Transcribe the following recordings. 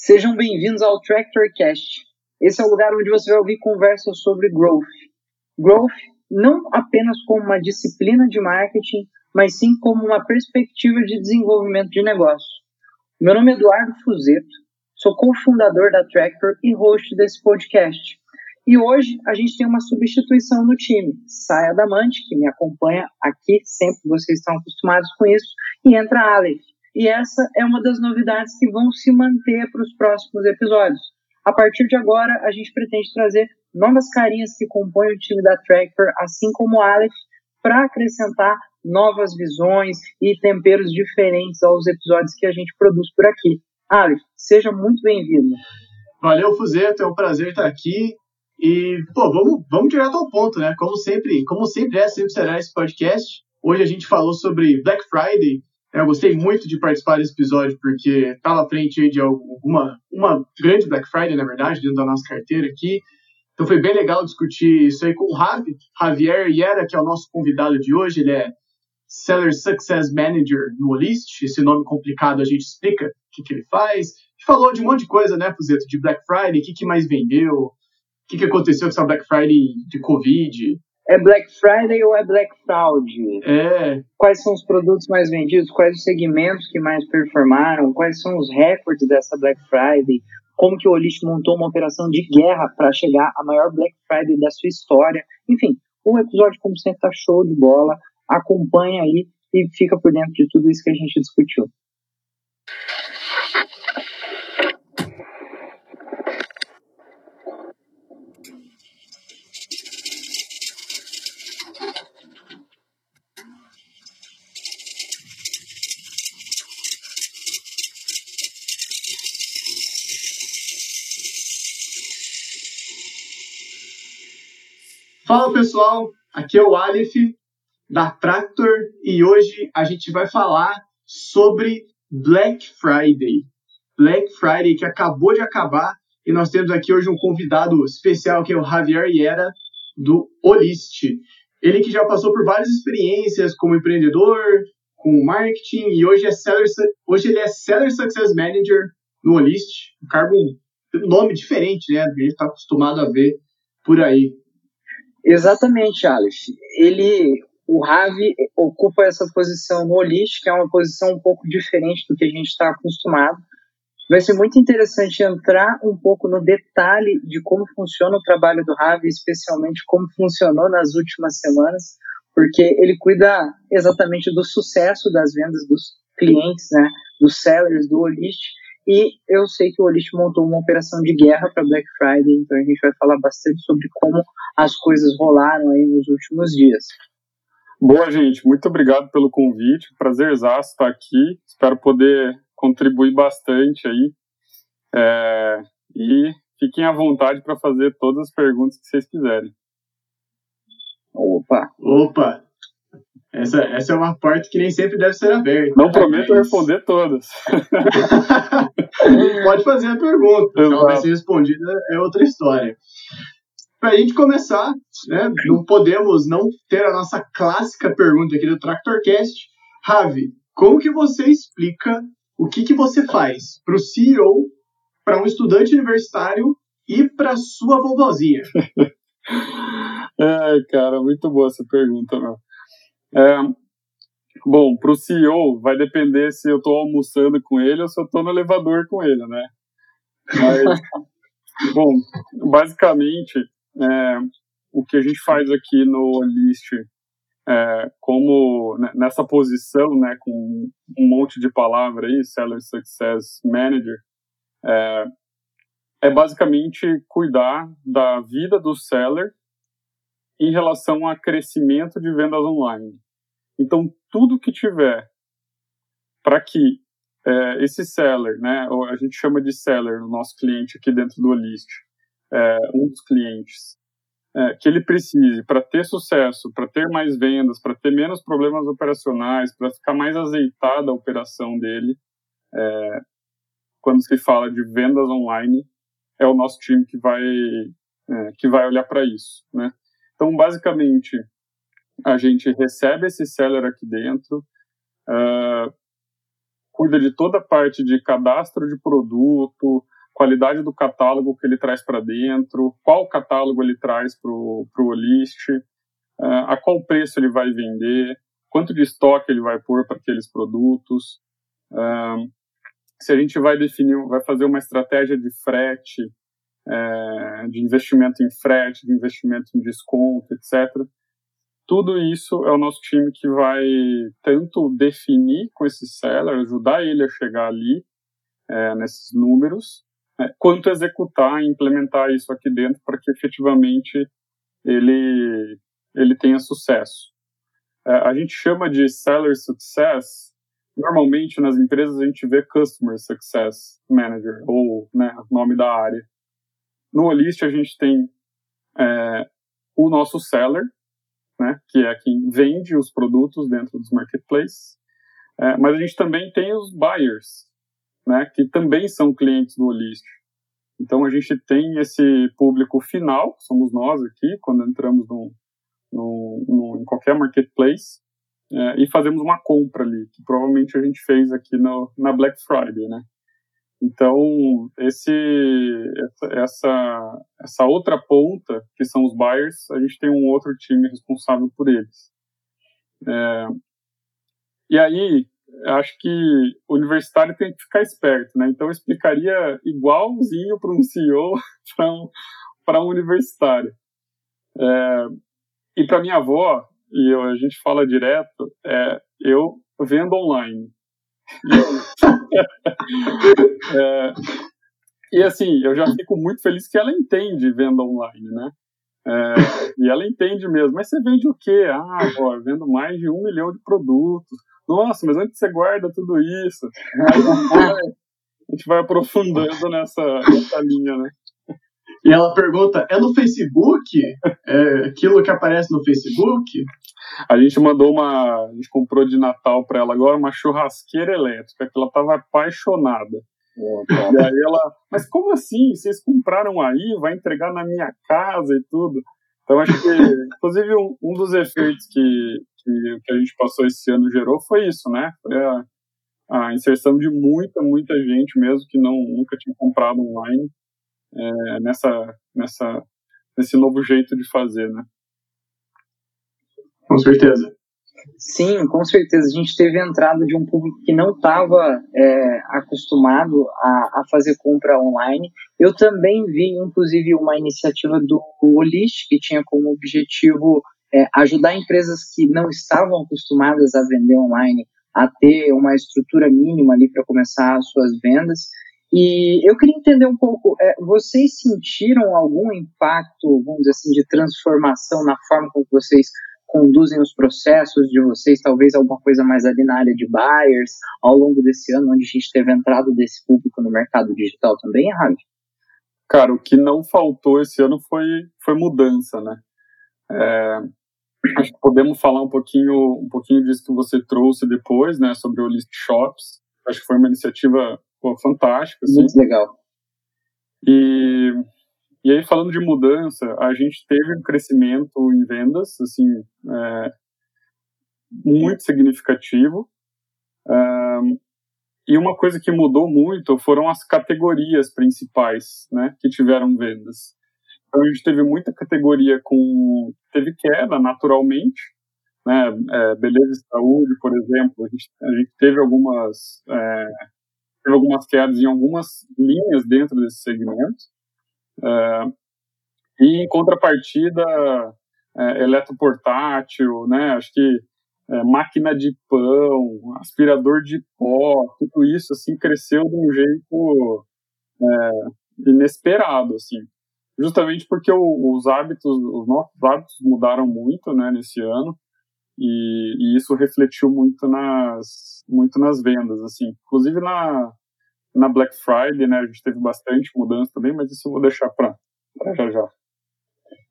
Sejam bem-vindos ao TractorCast. Esse é o lugar onde você vai ouvir conversas sobre growth. Growth não apenas como uma disciplina de marketing, mas sim como uma perspectiva de desenvolvimento de negócio. Meu nome é Eduardo Fuzeto, sou cofundador da Tractor e host desse podcast. E hoje a gente tem uma substituição no time. Sai Adamante, que me acompanha aqui, sempre vocês estão acostumados com isso, e entra Aleph. E essa é uma das novidades que vão se manter para os próximos episódios. A partir de agora, a gente pretende trazer novas carinhas que compõem o time da Tractor, assim como o Aleph, para acrescentar novas visões e temperos diferentes aos episódios que a gente produz por aqui. Aleph, seja muito bem-vindo. Valeu, Fuzeto, é um prazer estar aqui. E, pô, vamos, vamos direto ao ponto, né? Como sempre, como sempre é, sempre será esse podcast. Hoje a gente falou sobre Black Friday, eu gostei muito de participar desse episódio, porque estava à frente de alguma, uma grande Black Friday, na verdade, dentro da nossa carteira aqui. Então foi bem legal discutir isso aí com o Javi, Javier Iera, que é o nosso convidado de hoje. Ele é Seller Success Manager no Olist. Esse nome complicado a gente explica o que, que ele faz. Falou de um monte de coisa, né, Fuzeto? De Black Friday, o que, que mais vendeu, o que, que aconteceu com essa Black Friday de Covid. É Black Friday ou é Black Fraud? É. Quais são os produtos mais vendidos? Quais os segmentos que mais performaram? Quais são os recordes dessa Black Friday? Como que o Olist montou uma operação de guerra para chegar à maior Black Friday da sua história? Enfim, o episódio, como sempre, tá show de bola. Acompanha aí e fica por dentro de tudo isso que a gente discutiu. Fala pessoal, aqui é o Aleph da Tractor e hoje a gente vai falar sobre Black Friday. Black Friday que acabou de acabar e nós temos aqui hoje um convidado especial que é o Javier Iera do Olist. Ele que já passou por várias experiências como empreendedor, com marketing e hoje é seller, hoje ele é Seller Success Manager no Olist, um cargo um nome diferente, né, do que a gente está acostumado a ver por aí. Exatamente, Alex. Ele, o Ravi ocupa essa posição no Olist, que é uma posição um pouco diferente do que a gente está acostumado. Vai ser muito interessante entrar um pouco no detalhe de como funciona o trabalho do Ravi, especialmente como funcionou nas últimas semanas, porque ele cuida exatamente do sucesso das vendas dos clientes, né, dos sellers do Olist, e eu sei que o Olist montou uma operação de guerra para Black Friday, então a gente vai falar bastante sobre como as coisas rolaram aí nos últimos dias. Boa, gente. Muito obrigado pelo convite. Prazerzaço estar aqui. Espero poder contribuir bastante aí. É, e fiquem à vontade para fazer todas as perguntas que vocês quiserem. Opa! Opa! Essa, essa é uma parte que nem sempre deve ser aberta. Não prometo mas... responder todas. Pode fazer a pergunta. Se ela vai ser respondida, é outra história. Para a gente começar, né, não podemos não ter a nossa clássica pergunta aqui do TractorCast. Ravi, como que você explica o que, que você faz para o CEO, para um estudante universitário e para sua vovozinha? Ai, cara, muito boa essa pergunta, meu. É, bom, para o CEO vai depender se eu estou almoçando com ele ou se eu estou no elevador com ele, né? Mas, bom, basicamente, é, o que a gente faz aqui no List, é, como né, nessa posição, né, com um monte de palavra aí, Seller Success Manager, é, é basicamente cuidar da vida do seller em relação a crescimento de vendas online. Então, tudo que tiver para que é, esse seller, né, a gente chama de seller, o nosso cliente aqui dentro do Olist, é, um dos clientes, é, que ele precise para ter sucesso, para ter mais vendas, para ter menos problemas operacionais, para ficar mais azeitada a operação dele, é, quando se fala de vendas online, é o nosso time que vai, é, que vai olhar para isso, né? Então, basicamente, a gente recebe esse seller aqui dentro, uh, cuida de toda a parte de cadastro de produto, qualidade do catálogo que ele traz para dentro, qual catálogo ele traz para o list, uh, a qual preço ele vai vender, quanto de estoque ele vai pôr para aqueles produtos, uh, se a gente vai definir, vai fazer uma estratégia de frete, é, de investimento em frete, de investimento em desconto, etc. Tudo isso é o nosso time que vai tanto definir com esse seller, ajudar ele a chegar ali, é, nesses números, é, quanto executar e implementar isso aqui dentro para que efetivamente ele, ele tenha sucesso. É, a gente chama de seller success, normalmente nas empresas a gente vê Customer Success Manager, ou né, nome da área. No Olist a gente tem é, o nosso seller, né, que é quem vende os produtos dentro dos marketplaces, é, mas a gente também tem os buyers, né, que também são clientes do Olist. Então a gente tem esse público final, somos nós aqui, quando entramos no, no, no, em qualquer marketplace, é, e fazemos uma compra ali, que provavelmente a gente fez aqui no, na Black Friday, né? Então, esse, essa, essa outra ponta, que são os buyers, a gente tem um outro time responsável por eles. É, e aí, acho que o universitário tem que ficar esperto, né? Então, eu explicaria igualzinho para um CEO para um, um universitário. É, e para minha avó, e a gente fala direto, é, eu vendo online. É, e assim, eu já fico muito feliz que ela entende venda online, né? É, e ela entende mesmo. Mas você vende o quê? Ah, ó, vendo mais de um milhão de produtos. Nossa, mas onde você guarda tudo isso? Aí a gente vai aprofundando nessa, nessa linha, né? E ela pergunta: é no Facebook? É aquilo que aparece no Facebook? A gente mandou uma. A gente comprou de Natal para ela agora uma churrasqueira elétrica, que ela estava apaixonada. e aí ela, mas como assim? Vocês compraram aí, vai entregar na minha casa e tudo. Então acho que, inclusive, um, um dos efeitos que, que, que, a gente passou esse ano gerou foi isso, né? Foi a, a inserção de muita, muita gente mesmo que não nunca tinha comprado online é, nessa, nessa, nesse novo jeito de fazer, né? Com certeza. Sim, com certeza. A gente teve a entrada de um público que não estava é, acostumado a, a, fazer compra online. Eu também vi, inclusive, uma iniciativa do Olist, que tinha como objetivo é, ajudar empresas que não estavam acostumadas a vender online a ter uma estrutura mínima ali para começar as suas vendas. E eu queria entender um pouco, é, vocês sentiram algum impacto, vamos dizer assim, de transformação na forma como vocês conduzem os processos de vocês, talvez alguma coisa mais ali na área de buyers, ao longo desse ano, onde a gente teve entrado desse público no mercado digital também, Ravi? Cara, o que não faltou esse ano foi, foi mudança, né? É, acho que podemos falar um pouquinho, um pouquinho disso que você trouxe depois, né, sobre o List Shops. Acho que foi uma iniciativa pô, fantástica. Assim. Muito legal. E e aí, falando de mudança, a gente teve um crescimento em vendas, assim, é, muito significativo. Um, e uma coisa que mudou muito foram as categorias principais, né, que tiveram vendas. Então, a gente teve muita categoria com... teve queda, naturalmente, né, é, beleza e saúde, por exemplo, a gente, a gente teve algumas... É, teve algumas quedas em algumas linhas dentro desse segmento. É, e em contrapartida, é, eletroportátil, né? Acho que é, máquina de pão, aspirador de pó, tudo isso assim cresceu de um jeito é, inesperado, assim. Justamente porque o, os hábitos, os nossos hábitos mudaram muito, né, nesse ano. E, e, isso refletiu muito nas muito nas vendas assim inclusive na na Black Friday, né, a gente teve bastante mudança também, mas isso eu vou deixar para já já.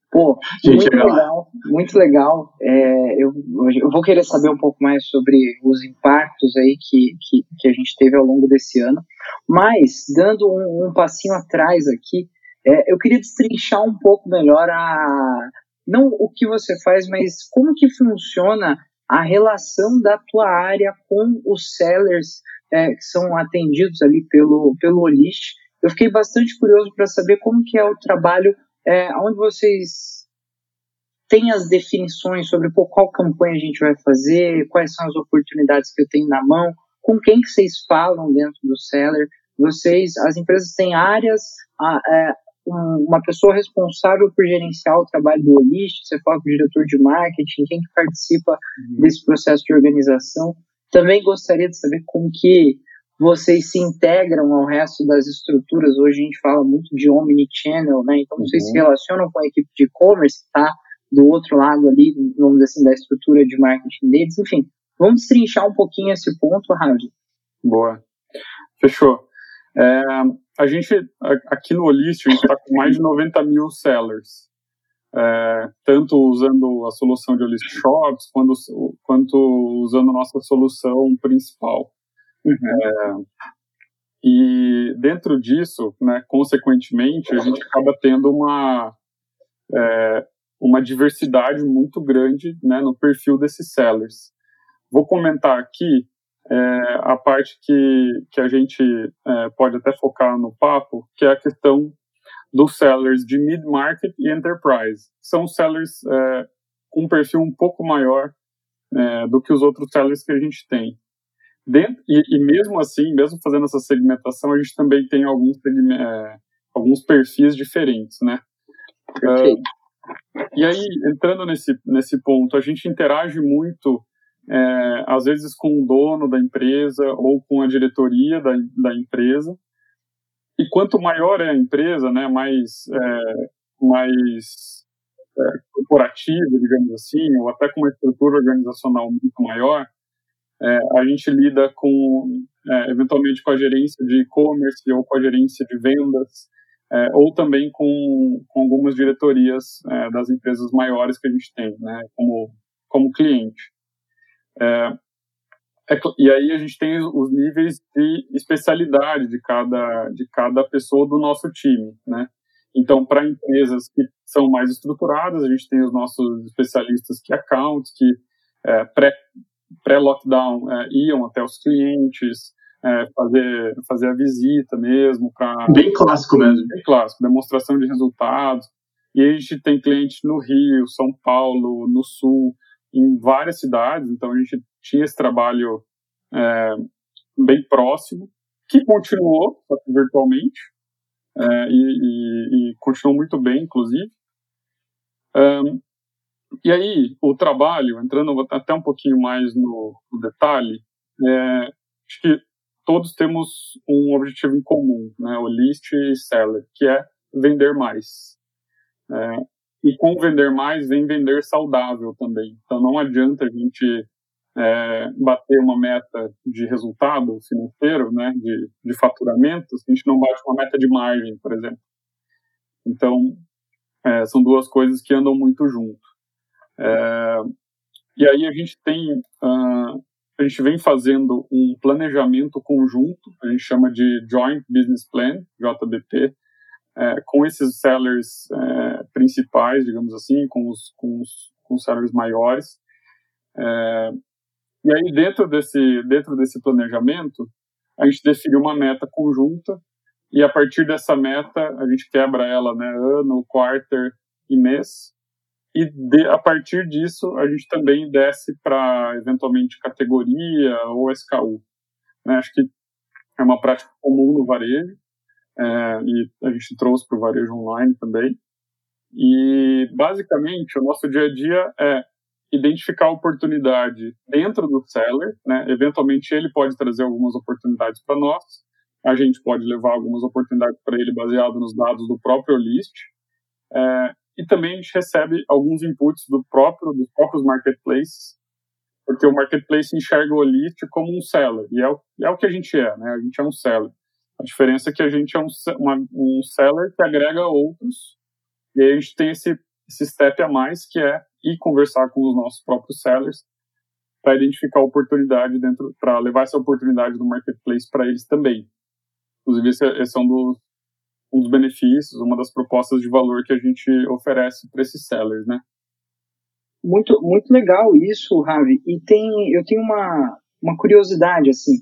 Pô, muito legal, muito legal. É, eu, eu vou querer saber um pouco mais sobre os impactos aí que, que, que a gente teve ao longo desse ano. Mas, dando um, um passinho atrás aqui, é, eu queria destrinchar um pouco melhor a não o que você faz, mas como que funciona a relação da tua área com os sellers é, que são atendidos ali pelo, pelo Olist. Eu fiquei bastante curioso para saber como que é o trabalho, é, onde vocês têm as definições sobre pô, qual campanha a gente vai fazer, quais são as oportunidades que eu tenho na mão, com quem que vocês falam dentro do seller. Vocês, as empresas têm áreas, a, é, uma pessoa responsável por gerenciar o trabalho do Olist, você fala com o diretor de marketing, quem que participa uhum. desse processo de organização. Também gostaria de saber como que vocês se integram ao resto das estruturas. Hoje a gente fala muito de omnichannel, né? Então vocês uhum. se relacionam com a equipe de e-commerce, tá? Do outro lado ali, vamos dizer assim, da estrutura de marketing deles. Enfim, vamos trinchar um pouquinho esse ponto, Ravi. Boa. Fechou. É, a gente, aqui no Olist, a gente está com mais de 90 mil sellers. É, tanto usando a solução de Olist Shops, quanto, quanto usando a nossa solução principal. Uhum. É, e dentro disso, né, consequentemente, a gente acaba tendo uma, é, uma diversidade muito grande né, no perfil desses sellers. Vou comentar aqui é, a parte que, que a gente é, pode até focar no papo, que é a questão dos sellers de mid-market e enterprise. São sellers é, com um perfil um pouco maior é, do que os outros sellers que a gente tem. Dentro, e, e, mesmo assim, mesmo fazendo essa segmentação, a gente também tem alguns, é, alguns perfis diferentes, né? Uh, e aí, entrando nesse, nesse ponto, a gente interage muito, é, às vezes com o dono da empresa ou com a diretoria da, da empresa. E quanto maior é a empresa, né, mais, é, mais é, corporativa, digamos assim, ou até com uma estrutura organizacional muito maior, é, a gente lida com, é, eventualmente, com a gerência de e-commerce ou com a gerência de vendas, é, ou também com, com algumas diretorias das empresas maiores que a gente tem, né, como, como cliente. É, é e aí a gente tem os níveis de especialidade de cada, de cada pessoa do nosso time, né? Então, para empresas que são mais estruturadas, a gente tem os nossos especialistas que accounts, que é, pré pré-lockdown é, iam até os clientes, é, fazer, fazer a visita mesmo. Pra, bem clássico mesmo. Bem clássico, demonstração de resultados. E a gente tem clientes no Rio, São Paulo, no Sul, em várias cidades, então a gente tinha esse trabalho é, bem próximo, que continuou, virtualmente, é, e, e, e, continuou muito bem, inclusive. E aí, o trabalho, entrando até um pouquinho mais no, no detalhe, é, acho que todos temos um objetivo em comum, né, o list e seller, que é vender mais. É, e com vender mais, vem vender saudável também. Então, não adianta a gente é, bater uma meta de resultado financeiro, né, de, de faturamento, se a gente não bate uma meta de margem, por exemplo. Então, é, são duas coisas que andam muito junto. É, e aí a gente tem, uh, a gente vem fazendo um planejamento conjunto, a gente chama de Joint Business Plan, JBP, é, com esses sellers é, principais, digamos assim, com os, com os, com os sellers maiores. É, e aí dentro desse, dentro desse planejamento, a gente define uma meta conjunta e a partir dessa meta a gente quebra ela, né, ano, quarter e mês, e de, a partir disso a gente também desce para eventualmente categoria ou SKU. Né? Acho que é uma prática comum no varejo é, e a gente trouxe para o varejo online também. E basicamente o nosso dia a dia é identificar oportunidade dentro do seller, né? Eventualmente ele pode trazer algumas oportunidades para nós, a gente pode levar algumas oportunidades para ele baseado nos dados do próprio list. É, e também a gente recebe alguns inputs do próprio, dos próprios marketplaces, porque o marketplace enxerga o List como um seller, e é o, é o que a gente é, né? A gente é um seller. A diferença é que a gente é um, uma, um seller que agrega outros, e aí a gente tem esse, esse step a mais, que é ir conversar com os nossos próprios sellers para identificar oportunidade dentro, para levar essa oportunidade do marketplace para eles também. Inclusive, esse, é, esse é um dos, um dos benefícios, uma das propostas de valor que a gente oferece para esses sellers, né? Muito, muito legal isso, Ravi. E tem, eu tenho uma, uma curiosidade, assim.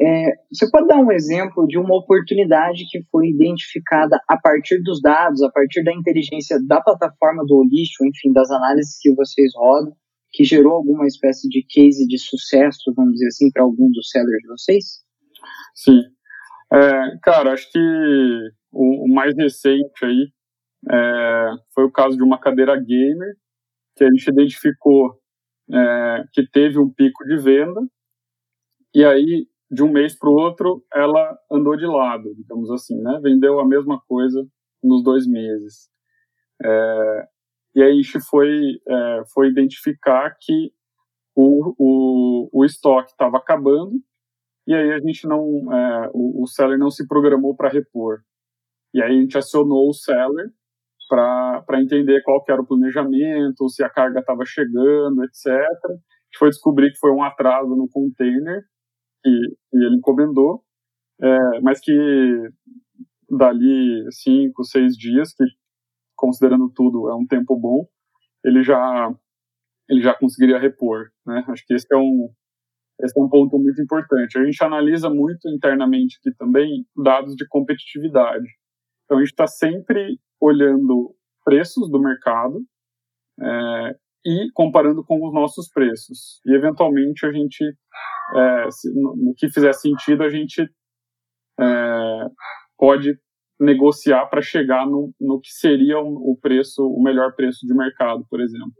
É, você pode dar um exemplo de uma oportunidade que foi identificada a partir dos dados, a partir da inteligência da plataforma do Olist, enfim, das análises que vocês rodam, que gerou alguma espécie de case de sucesso, vamos dizer assim, para algum dos sellers de vocês? Sim. É, cara, acho que o, o mais recente aí é, foi o caso de uma cadeira gamer, que a gente identificou é, que teve um pico de venda, e aí, de um mês para o outro, ela andou de lado, digamos assim, né? Vendeu a mesma coisa nos dois meses. É, e aí a gente foi, é, foi identificar que o, o, o estoque estava acabando, e aí a gente não, é, o, o seller não se programou para repor. E aí a gente acionou o seller para entender qual que era o planejamento, se a carga estava chegando, etc. A gente foi descobrir que foi um atraso no container que, que ele encomendou, é, mas que dali cinco, seis dias, que considerando tudo é um tempo bom, ele já ele já conseguiria repor, né? Acho que esse é um esse é um ponto muito importante. A gente analisa muito internamente aqui também dados de competitividade. Então a gente está sempre olhando preços do mercado é, e comparando com os nossos preços. E, eventualmente, a gente, é, se, no, que fizer sentido, a gente é, pode negociar para chegar no, no que seria o, o, preço, o melhor preço de mercado, por exemplo.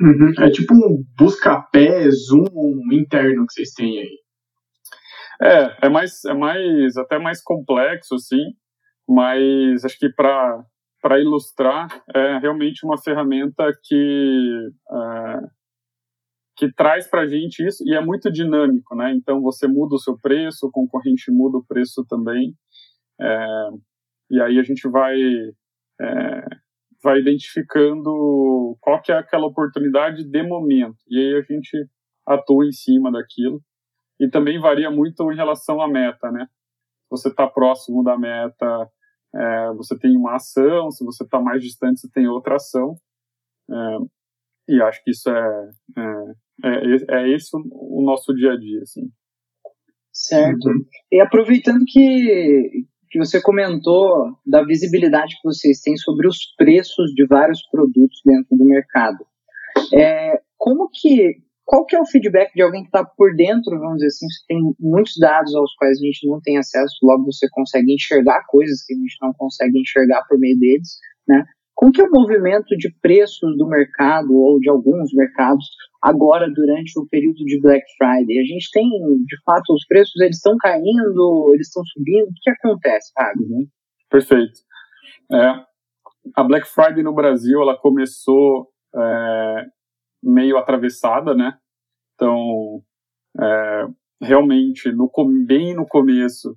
Uhum. É tipo um busca-pé, zoom interno que vocês têm aí. É, é mais, é mais, até mais complexo, assim, mas acho que para para ilustrar, é realmente uma ferramenta que, é, que traz para a gente isso e é muito dinâmico, né? Então você muda o seu preço, o concorrente muda o preço também, é, e aí a gente vai é, vai identificando qual que é aquela oportunidade de momento e aí a gente atua em cima daquilo e também varia muito em relação à meta, né? Você está próximo da meta é, você tem uma ação, se você está mais distante, você tem outra ação. É, e acho que isso é, é, é, é, esse o, o, nosso dia a dia, assim. Certo. Uhum. E aproveitando que, que você comentou da visibilidade que vocês têm sobre os preços de vários produtos dentro do mercado, é, como que qual que é o feedback de alguém que está por dentro, vamos dizer assim, você tem muitos dados aos quais a gente não tem acesso, logo você consegue enxergar coisas que a gente não consegue enxergar por meio deles, né? Como que é o movimento de preços do mercado ou de alguns mercados agora durante o período de Black Friday? A gente tem, de fato, os preços eles estão caindo, eles estão subindo, o que acontece, sabe? Uhum. Perfeito. É, a Black Friday no Brasil, ela começou é, meio atravessada, né? Então, é, realmente, no, bem no começo,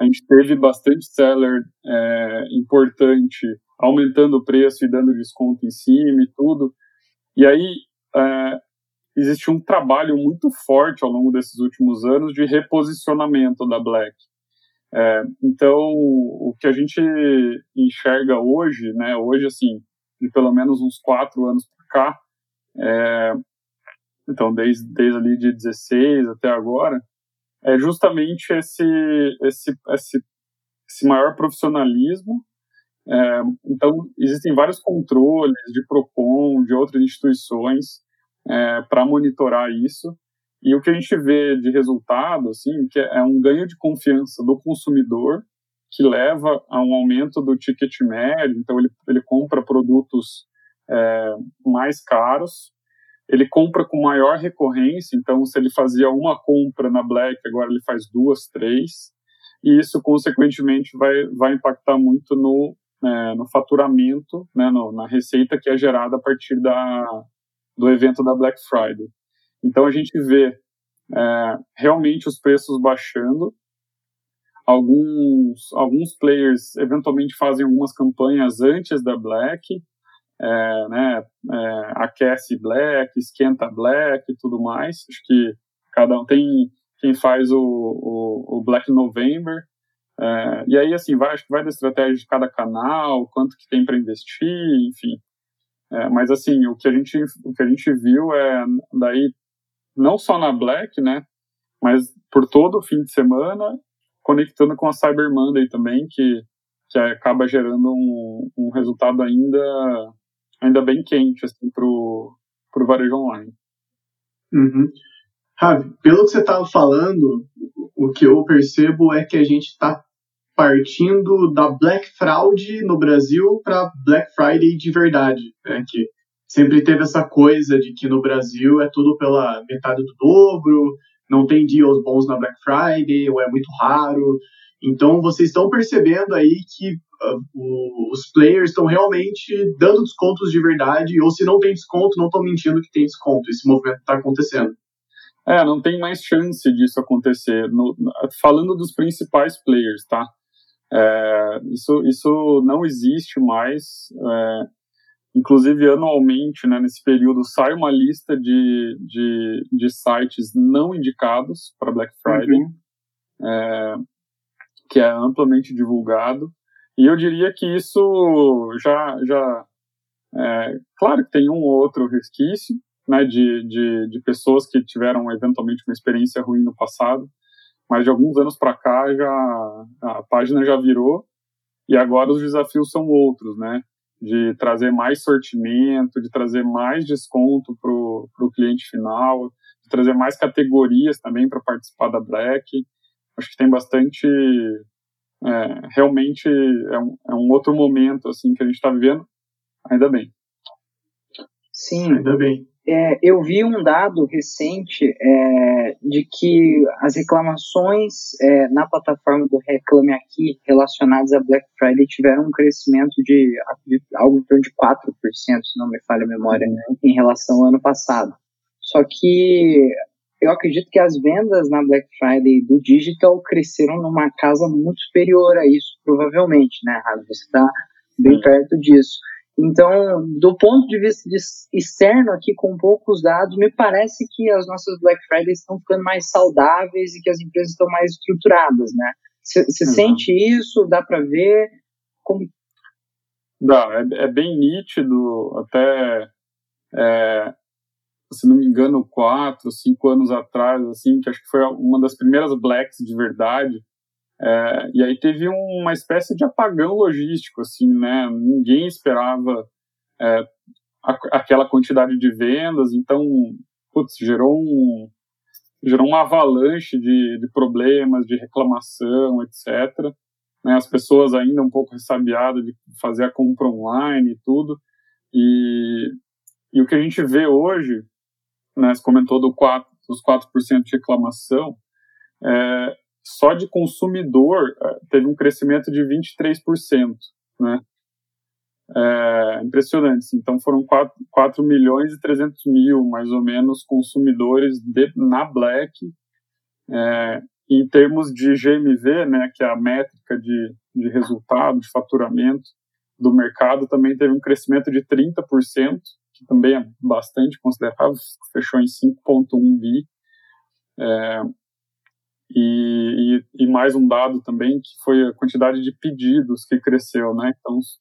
a gente teve bastante seller é, importante aumentando o preço e dando desconto em cima e tudo. E aí, é, existe um trabalho muito forte ao longo desses últimos anos de reposicionamento da Black. É, então, o que a gente enxerga hoje, né, hoje, assim, de pelo menos uns quatro anos para cá, é, então, desde, desde ali de 16 até agora, é justamente esse, esse, esse, esse maior profissionalismo. É, então, existem vários controles de PROCON, de outras instituições, é, para monitorar isso. E o que a gente vê de resultado, assim, que é um ganho de confiança do consumidor, que leva a um aumento do ticket médio. Então, ele, ele compra produtos é, mais caros, ele compra com maior recorrência, então se ele fazia uma compra na Black, agora ele faz duas, três, e isso consequentemente vai, vai impactar muito no, é, no faturamento, né, no, na receita que é gerada a partir da, do evento da Black Friday. Então a gente vê é, realmente os preços baixando, alguns, alguns players eventualmente fazem algumas campanhas antes da Black, é, né, é, aquece black, esquenta black e tudo mais. Acho que cada um tem quem faz o, o, o Black November. É, e aí, assim, vai, acho que vai da estratégia de cada canal, quanto que tem para investir, enfim. É, mas, assim, o que, a gente, o que a gente viu é, daí, não só na Black, né, mas por todo o fim de semana, conectando com a Cyber Monday também, que, que acaba gerando um, um resultado ainda, ainda bem quente assim, para o varejo online. Uhum. Ravi, pelo que você estava falando, o que eu percebo é que a gente está partindo da Black Fraud no Brasil para Black Friday de verdade, né? Que sempre teve essa coisa de que no Brasil é tudo pela metade do dobro, não tem deals bons na Black Friday, ou é muito raro. Então, vocês estão percebendo aí que uh, os players estão realmente dando descontos de verdade, ou se não tem desconto, não estão mentindo que tem desconto. Esse movimento está acontecendo. É, não tem mais chance disso acontecer. No, falando dos principais players, tá? É, isso, isso não existe mais. É, inclusive, anualmente, né, nesse período, sai uma lista de, de, de sites não indicados para Black Friday, uhum. é, que é amplamente divulgado. E eu diria que isso já. já é, claro que tem um ou outro resquício, né, de, de, de pessoas que tiveram eventualmente uma experiência ruim no passado, mas de alguns anos para cá já a página já virou e agora os desafios são outros, né? De trazer mais sortimento, de trazer mais desconto para o cliente final, de trazer mais categorias também para participar da Black. Acho que tem bastante. É, realmente é um, é um outro momento assim que a gente está vivendo. Ainda bem. Sim, ainda bem. É, eu vi um dado recente é, de que as reclamações é, na plataforma do Reclame Aqui relacionadas a Black Friday tiveram um crescimento de, de algo em torno de 4%, se não me falha a memória, né, em relação ao ano passado. Só que eu acredito que as vendas na Black Friday do digital cresceram numa casa muito superior a isso, provavelmente, né, Rafa? Você está bem perto disso. Então, do ponto de vista de externo aqui, com poucos dados, me parece que as nossas Black Fridays estão ficando mais saudáveis e que as empresas estão mais estruturadas, né? Você uhum. sente isso? Dá para ver? Como... Dá, é, é bem nítido, até, é, se não me engano, quatro, cinco anos atrás, assim, que acho que foi uma das primeiras Blacks de verdade, é, e aí teve uma espécie de apagão logístico, assim, né? Ninguém esperava é, a, aquela quantidade de vendas, então, putz, gerou um gerou uma avalanche de, de problemas, de reclamação, etc. Né, as pessoas ainda um pouco ressabiadas de fazer a compra online e tudo. E, e o que a gente vê hoje, né, você comentou do 4, dos 4% de reclamação, é, só de consumidor eh, teve um crescimento de 23%, né? É, impressionante. Então foram 4, 4 milhões e 300 mil, mais ou menos, consumidores de, na Black. É, em termos de GMV, né, que é a métrica de, de resultado, de faturamento do mercado, também teve um crescimento de 30%, que também é bastante considerável, fechou em 5,1 bi. É, e, e, e, mais um dado também, que foi a quantidade de pedidos que cresceu, né? Então, os,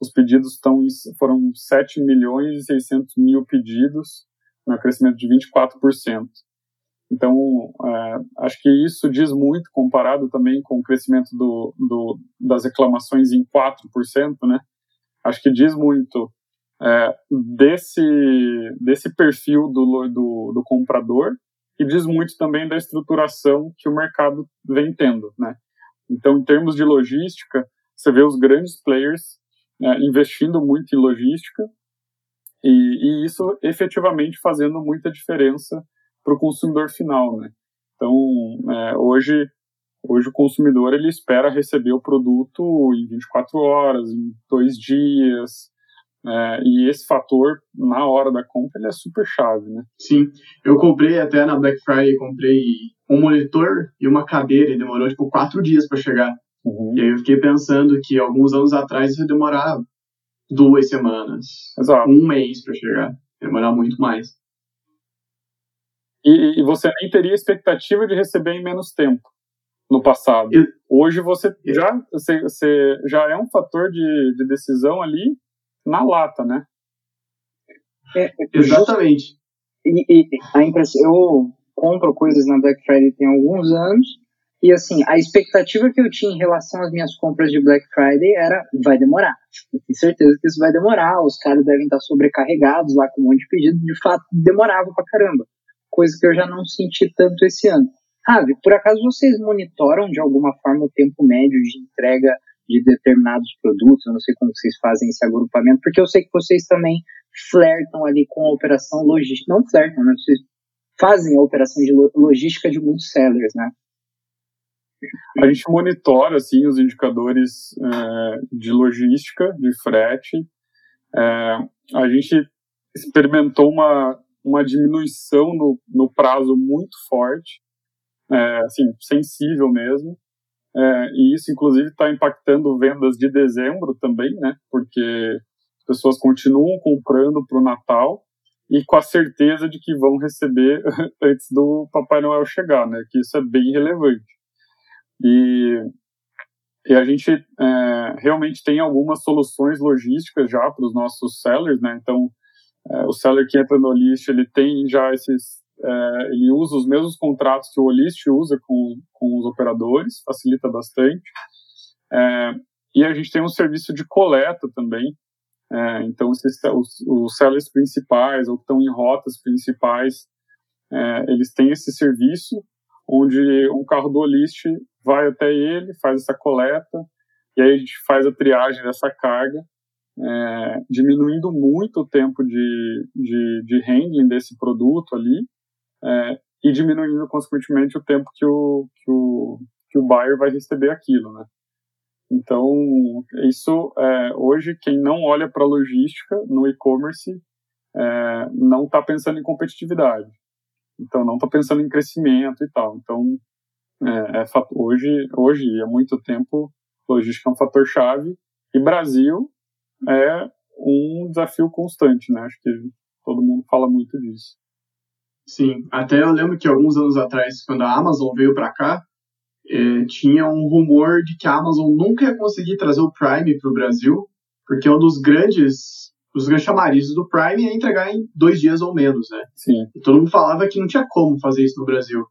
os pedidos estão, foram 7 milhões e 600 mil pedidos, né, crescimento de 24%. Então, é, acho que isso diz muito, comparado também com o crescimento do, do, das reclamações em 4%, né? Acho que diz muito é, desse, desse perfil do, do, do comprador e diz muito também da estruturação que o mercado vem tendo, né? Então, em termos de logística, você vê os grandes players né, investindo muito em logística e, e, isso efetivamente fazendo muita diferença para o consumidor final, né? Então, é, hoje, hoje o consumidor ele espera receber o produto em 24 horas, em dois dias, é, e esse fator, na hora da compra, ele é super chave, né? Sim. Eu comprei até na Black Friday, comprei um monitor e uma cadeira e demorou, tipo, quatro dias para chegar. Uhum. E aí eu fiquei pensando que alguns anos atrás ia demorar duas semanas. Exato. Um mês para chegar. Demorar muito mais. E, e, você nem teria expectativa de receber em menos tempo no passado. Eu, Hoje você já, você, você já é um fator de, de decisão ali na lata, né? É, Exatamente. E, e, a impressão, eu compro coisas na Black Friday tem alguns anos. E assim, a expectativa que eu tinha em relação às minhas compras de Black Friday era vai demorar. Eu tenho certeza que isso vai demorar, os caras devem estar sobrecarregados lá com um monte de pedido. De fato, demorava pra caramba. Coisa que eu já não senti tanto esse ano. Ravi, por acaso vocês monitoram de alguma forma o tempo médio de entrega de determinados produtos? Eu não sei como vocês fazem esse agrupamento, porque eu sei que vocês também flertam ali com a operação logística. Não flertam, né? Vocês fazem a operação de logística de muitos sellers, né? A gente monitora assim os indicadores é, de logística, de frete. É, a gente experimentou uma, uma diminuição no, no prazo muito forte é, assim, sensível mesmo. É, e isso, inclusive, está impactando vendas de dezembro também, né? Porque as pessoas continuam comprando para o Natal e com a certeza de que vão receber antes do Papai Noel chegar, né? Que isso é bem relevante. E, e a gente é, realmente tem algumas soluções logísticas já para os nossos sellers, né? Então, é, o seller que entra no list, ele tem já esses é, ele usa os mesmos contratos que o Olist usa com, com os operadores, facilita bastante. É, e a gente tem um serviço de coleta também. É, então, os, os sellers principais ou que estão em rotas principais, é, eles têm esse serviço onde um carro do Olist vai até ele, faz essa coleta, e aí a gente faz a triagem dessa carga, é, diminuindo muito o tempo de, de, de handling desse produto ali, é, e diminuindo, consequentemente, o tempo que o, que o, que o buyer vai receber aquilo, né? Então, isso, é, hoje, quem não olha para logística no e-commerce é, não está pensando em competitividade. Então, não está pensando em crescimento e tal. Então, é, é hoje, hoje, há muito tempo, logística é um fator-chave e Brasil é um desafio constante, né? Acho que todo mundo fala muito disso. Sim, até eu lembro que alguns anos atrás, quando a Amazon veio para cá, é, tinha um rumor de que a Amazon nunca ia conseguir trazer o Prime para o Brasil, porque um dos grandes, os grandes chamarizes do Prime é entregar em dois dias ou menos, né? Sim. E todo mundo falava que não tinha como fazer isso no Brasil.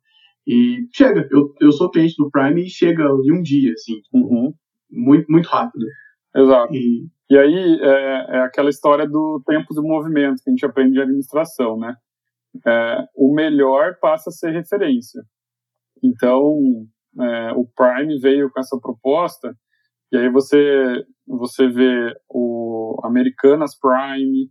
E chega, eu, eu sou cliente do Prime e chega em um dia, assim, uhum. muito, muito rápido. Exato. E, e aí é, é aquela história do tempo de movimento que a gente aprende de administração, né? É, o melhor passa a ser referência. Então, é, o Prime veio com essa proposta, e aí você, você vê o Americanas Prime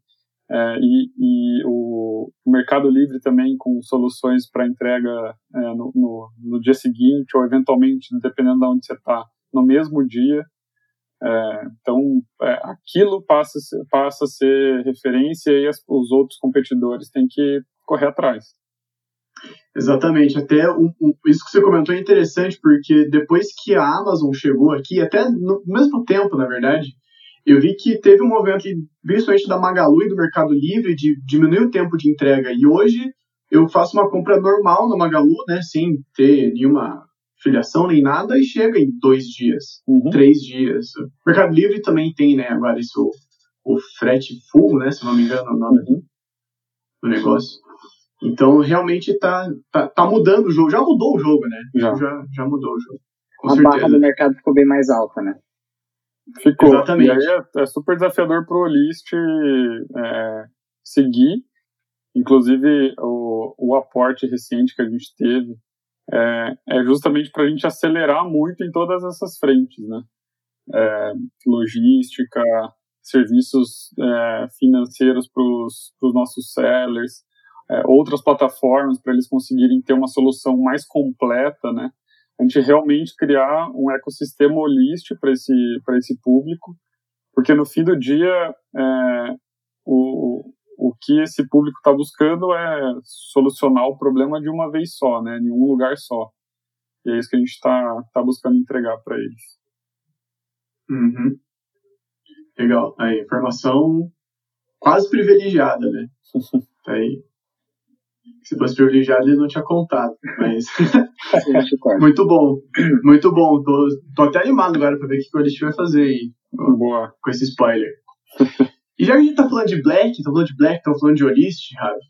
é, e, e o, Mercado Livre também com soluções para entrega é, no, no, no, dia seguinte, ou eventualmente, dependendo de onde você está, no mesmo dia. É, então, é, aquilo passa, passa a ser referência e as, os outros competidores têm que correr atrás. Exatamente, até um, um, isso que você comentou é interessante, porque depois que a Amazon chegou aqui, até no mesmo tempo, na verdade, eu vi que teve um movimento, principalmente da Magalu e do Mercado Livre, de diminuir o tempo de entrega. E hoje eu faço uma compra normal no Magalu, né, sem ter nenhuma filiação nem nada, e chega em dois dias, uhum. três dias. O Mercado Livre também tem, né, agora isso, o frete full, né, se não me engano o nome uhum. Do negócio. Então, realmente tá, tá, tá, mudando o jogo. Já mudou o jogo, né? Já, já, já mudou o jogo. Com a certeza. barra do mercado ficou bem mais alta, né? Ficou. Exatamente. E aí é, é super desafiador pro Olist é, seguir. Inclusive, o, o aporte recente que a gente teve é, é justamente para a gente acelerar muito em todas essas frentes, né? É, logística, serviços é, financeiros para os nossos sellers, é, outras plataformas para eles conseguirem ter uma solução mais completa, né? A gente realmente criar um ecossistema holístico para esse, esse público, porque no fim do dia é, o, o que esse público está buscando é solucionar o problema de uma vez só, né? Em um lugar só. E é isso que a gente está tá buscando entregar para eles. Uhum. Legal. Aí, informação quase privilegiada, né? tá aí se fosse privilegiado, ele não tinha contado. Mas. muito bom. Muito bom. Tô, tô até animado agora pra ver o que o Elite vai fazer aí. Boa. Com esse spoiler. e já que a gente tá falando de Black, tá falando de Black, tá falando de Olist, Ravi,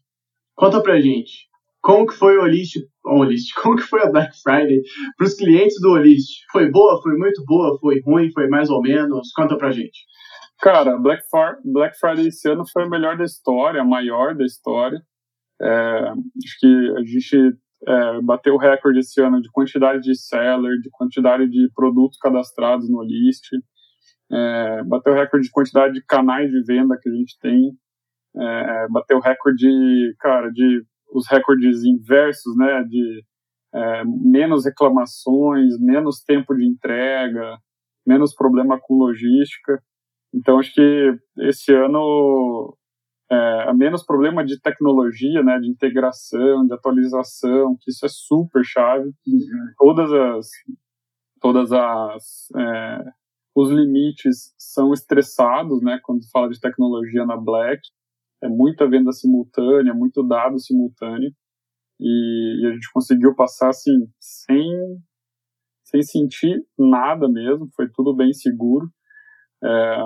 conta pra gente. como que foi o Olist, Olist como que foi a Black Friday para os clientes do Olist? Foi boa, foi muito boa, foi ruim, foi mais ou menos? Conta pra gente. Cara, Black, Black Friday esse ano foi a melhor da história, a maior da história. É, acho que a gente é, bateu o recorde esse ano de quantidade de seller, de quantidade de produtos cadastrados no list, é, bateu o recorde de quantidade de canais de venda que a gente tem, é, bateu o recorde, cara, de os recordes inversos, né, de é, menos reclamações, menos tempo de entrega, menos problema com logística. Então, acho que esse ano é, menos problema de tecnologia, né, de integração, de atualização, que isso é super chave. Uhum. Todas as, todas as, é, os limites são estressados, né, quando se fala de tecnologia na Black. É muita venda simultânea, muito dado simultâneo. E, e a gente conseguiu passar, assim, sem, sem sentir nada mesmo, foi tudo bem seguro. É,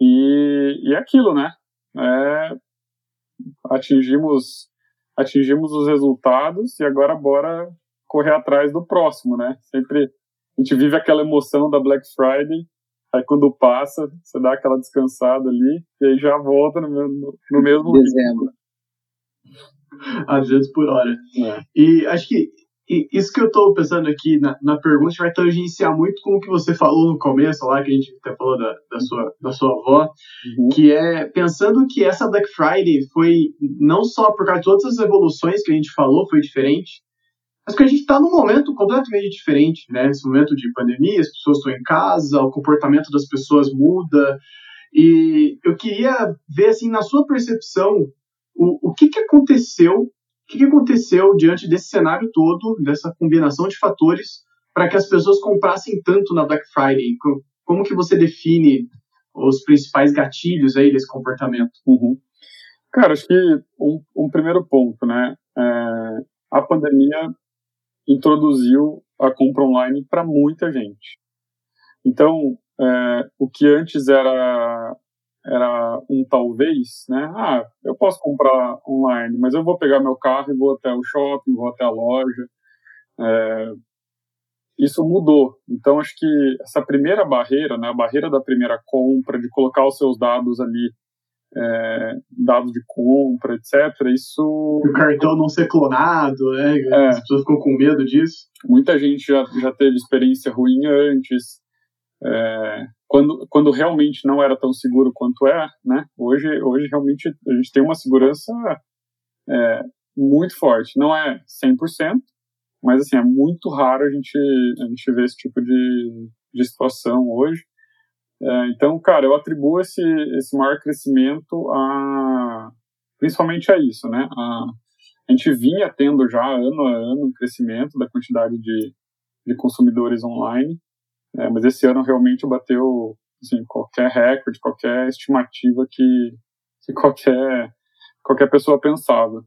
e, e é aquilo, né? É, atingimos, atingimos os resultados e agora bora correr atrás do próximo, né? Sempre a gente vive aquela emoção da Black Friday, aí quando passa, você dá aquela descansada ali e aí já volta no, no, no mesmo dezembro. Às vezes por hora. É. E acho que e isso que eu estou pensando aqui na, na pergunta vai tangenciar muito com o que você falou no começo, lá que a gente até falou da, da, sua, da sua avó, uhum. que é pensando que essa Black Friday foi não só por causa de todas as evoluções que a gente falou, foi diferente, mas que a gente está num momento completamente diferente, né? Esse momento de pandemia, as pessoas estão em casa, o comportamento das pessoas muda, e eu queria ver, assim, na sua percepção, o, o que, que aconteceu o que aconteceu diante desse cenário todo, dessa combinação de fatores, para que as pessoas comprassem tanto na Black Friday? Como que você define os principais gatilhos aí desse comportamento? Uhum. Cara, acho que um, um primeiro ponto, né? É, a pandemia introduziu a compra online para muita gente. Então, é, o que antes era era um talvez, né? Ah, eu posso comprar online, mas eu vou pegar meu carro e vou até o shopping, vou até a loja. É, isso mudou. Então, acho que essa primeira barreira, né, a barreira da primeira compra, de colocar os seus dados ali, é, dados de compra, etc., isso... O cartão não ser clonado, né? É, As pessoas ficam com medo disso. Muita gente já, já teve experiência ruim antes. É, quando, quando realmente não era tão seguro quanto é, né? Hoje, hoje realmente a gente tem uma segurança é, muito forte. Não é 100%, mas assim, é muito raro a gente, a gente ver esse tipo de, de situação hoje. É, então, cara, eu atribuo esse, esse maior crescimento a principalmente a isso, né? A, a gente vinha tendo já ano a ano um crescimento da quantidade de, de consumidores online, é, mas esse ano realmente bateu assim, qualquer recorde, qualquer estimativa que, que qualquer, qualquer pessoa pensava.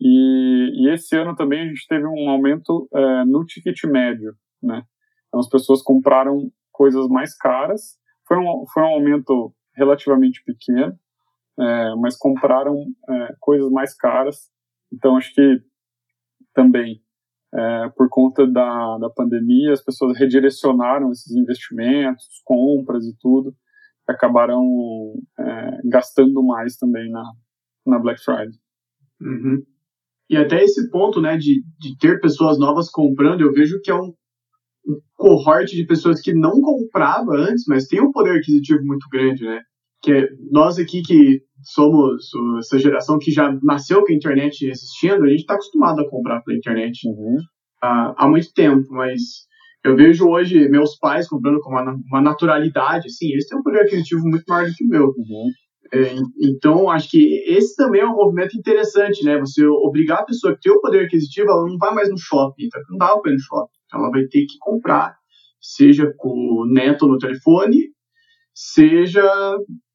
E, e, esse ano também a gente teve um aumento é, no ticket médio, né? Então as pessoas compraram coisas mais caras. Foi um, foi um aumento relativamente pequeno, é, mas compraram é, coisas mais caras. Então acho que também é, por conta da, da pandemia, as pessoas redirecionaram esses investimentos, compras e tudo, acabaram é, gastando mais também na, na Black Friday. Uhum. E até esse ponto, né, de, de ter pessoas novas comprando, eu vejo que é um, um cohorte de pessoas que não comprava antes, mas tem um poder aquisitivo muito grande, né? Que nós aqui que somos essa geração que já nasceu com a internet existindo, a gente está acostumado a comprar pela internet uhum. uh, há muito tempo, mas eu vejo hoje meus pais comprando com uma, uma naturalidade, assim, eles têm um poder aquisitivo muito maior do que o meu. Uhum. É, então, acho que esse também é um movimento interessante, né? Você obrigar a pessoa a ter o poder aquisitivo, ela não vai mais no shopping, tá? não dá para ir no shopping. Ela vai ter que comprar, seja com o neto no telefone, seja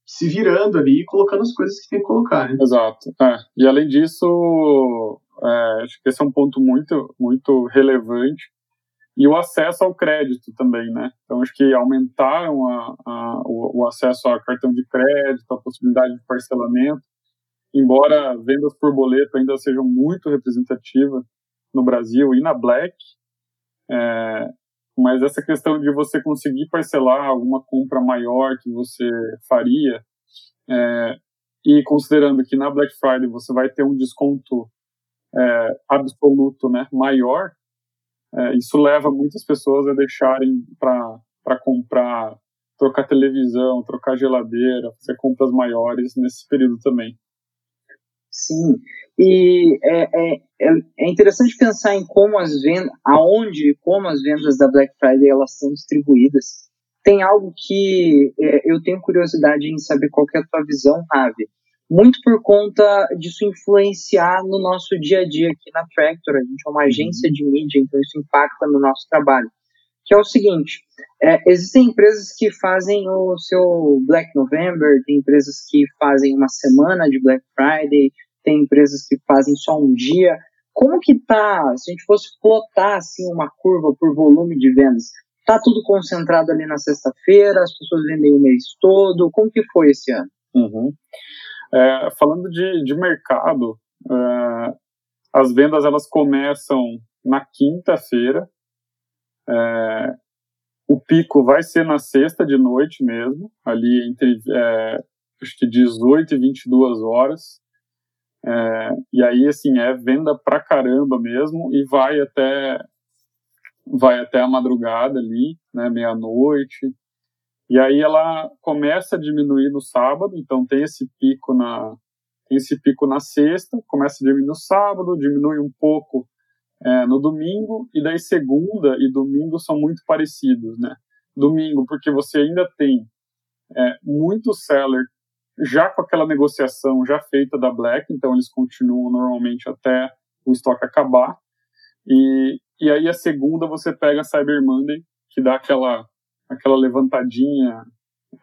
se virando ali e colocando as coisas que tem que colocar. Né? Exato. É. E além disso, é, acho que esse é um ponto muito, muito relevante. E o acesso ao crédito também, né? Então, acho que aumentaram a, a, o, o, acesso a cartão de crédito, a possibilidade de parcelamento. embora vendas por boleto ainda sejam muito representativas no Brasil e na Black, é, mas essa questão de você conseguir parcelar alguma compra maior que você faria, é, e considerando que na Black Friday você vai ter um desconto é, absoluto né, maior, é, isso leva muitas pessoas a deixarem para comprar, trocar televisão, trocar geladeira, fazer compras maiores nesse período também. Sim, e é, é, é, é interessante pensar em como as vendas, aonde e como as vendas da Black Friday elas são distribuídas. Tem algo que é, eu tenho curiosidade em saber qual é a tua visão, Ravi. Muito por conta disso influenciar no nosso dia a dia aqui na Tractor. A gente é uma agência de mídia, então isso impacta no nosso trabalho. Que é o seguinte: é, existem empresas que fazem o seu Black November, tem empresas que fazem uma semana de Black Friday, tem empresas que fazem só um dia. Como que tá, se a gente fosse plotar assim uma curva por volume de vendas, tá tudo concentrado ali na sexta-feira, as pessoas vendem o mês todo, como que foi esse ano? Uhum. É, falando de, de mercado, é, as vendas elas começam na quinta-feira, é, o pico vai ser na sexta de noite mesmo, ali entre é, acho que 18 e 22 horas. É, e aí, assim, é venda pra caramba mesmo e vai até vai até a madrugada ali, né, meia-noite. E aí ela começa a diminuir no sábado, então tem esse pico na tem esse pico na sexta, começa a diminuir no sábado, diminui um pouco é, no domingo, e daí segunda e domingo são muito parecidos, né? Domingo, porque você ainda tem é, muito seller já com aquela negociação já feita da Black, então eles continuam normalmente até o estoque acabar. E, e aí a segunda você pega a Cyber Monday, que dá aquela, aquela levantadinha,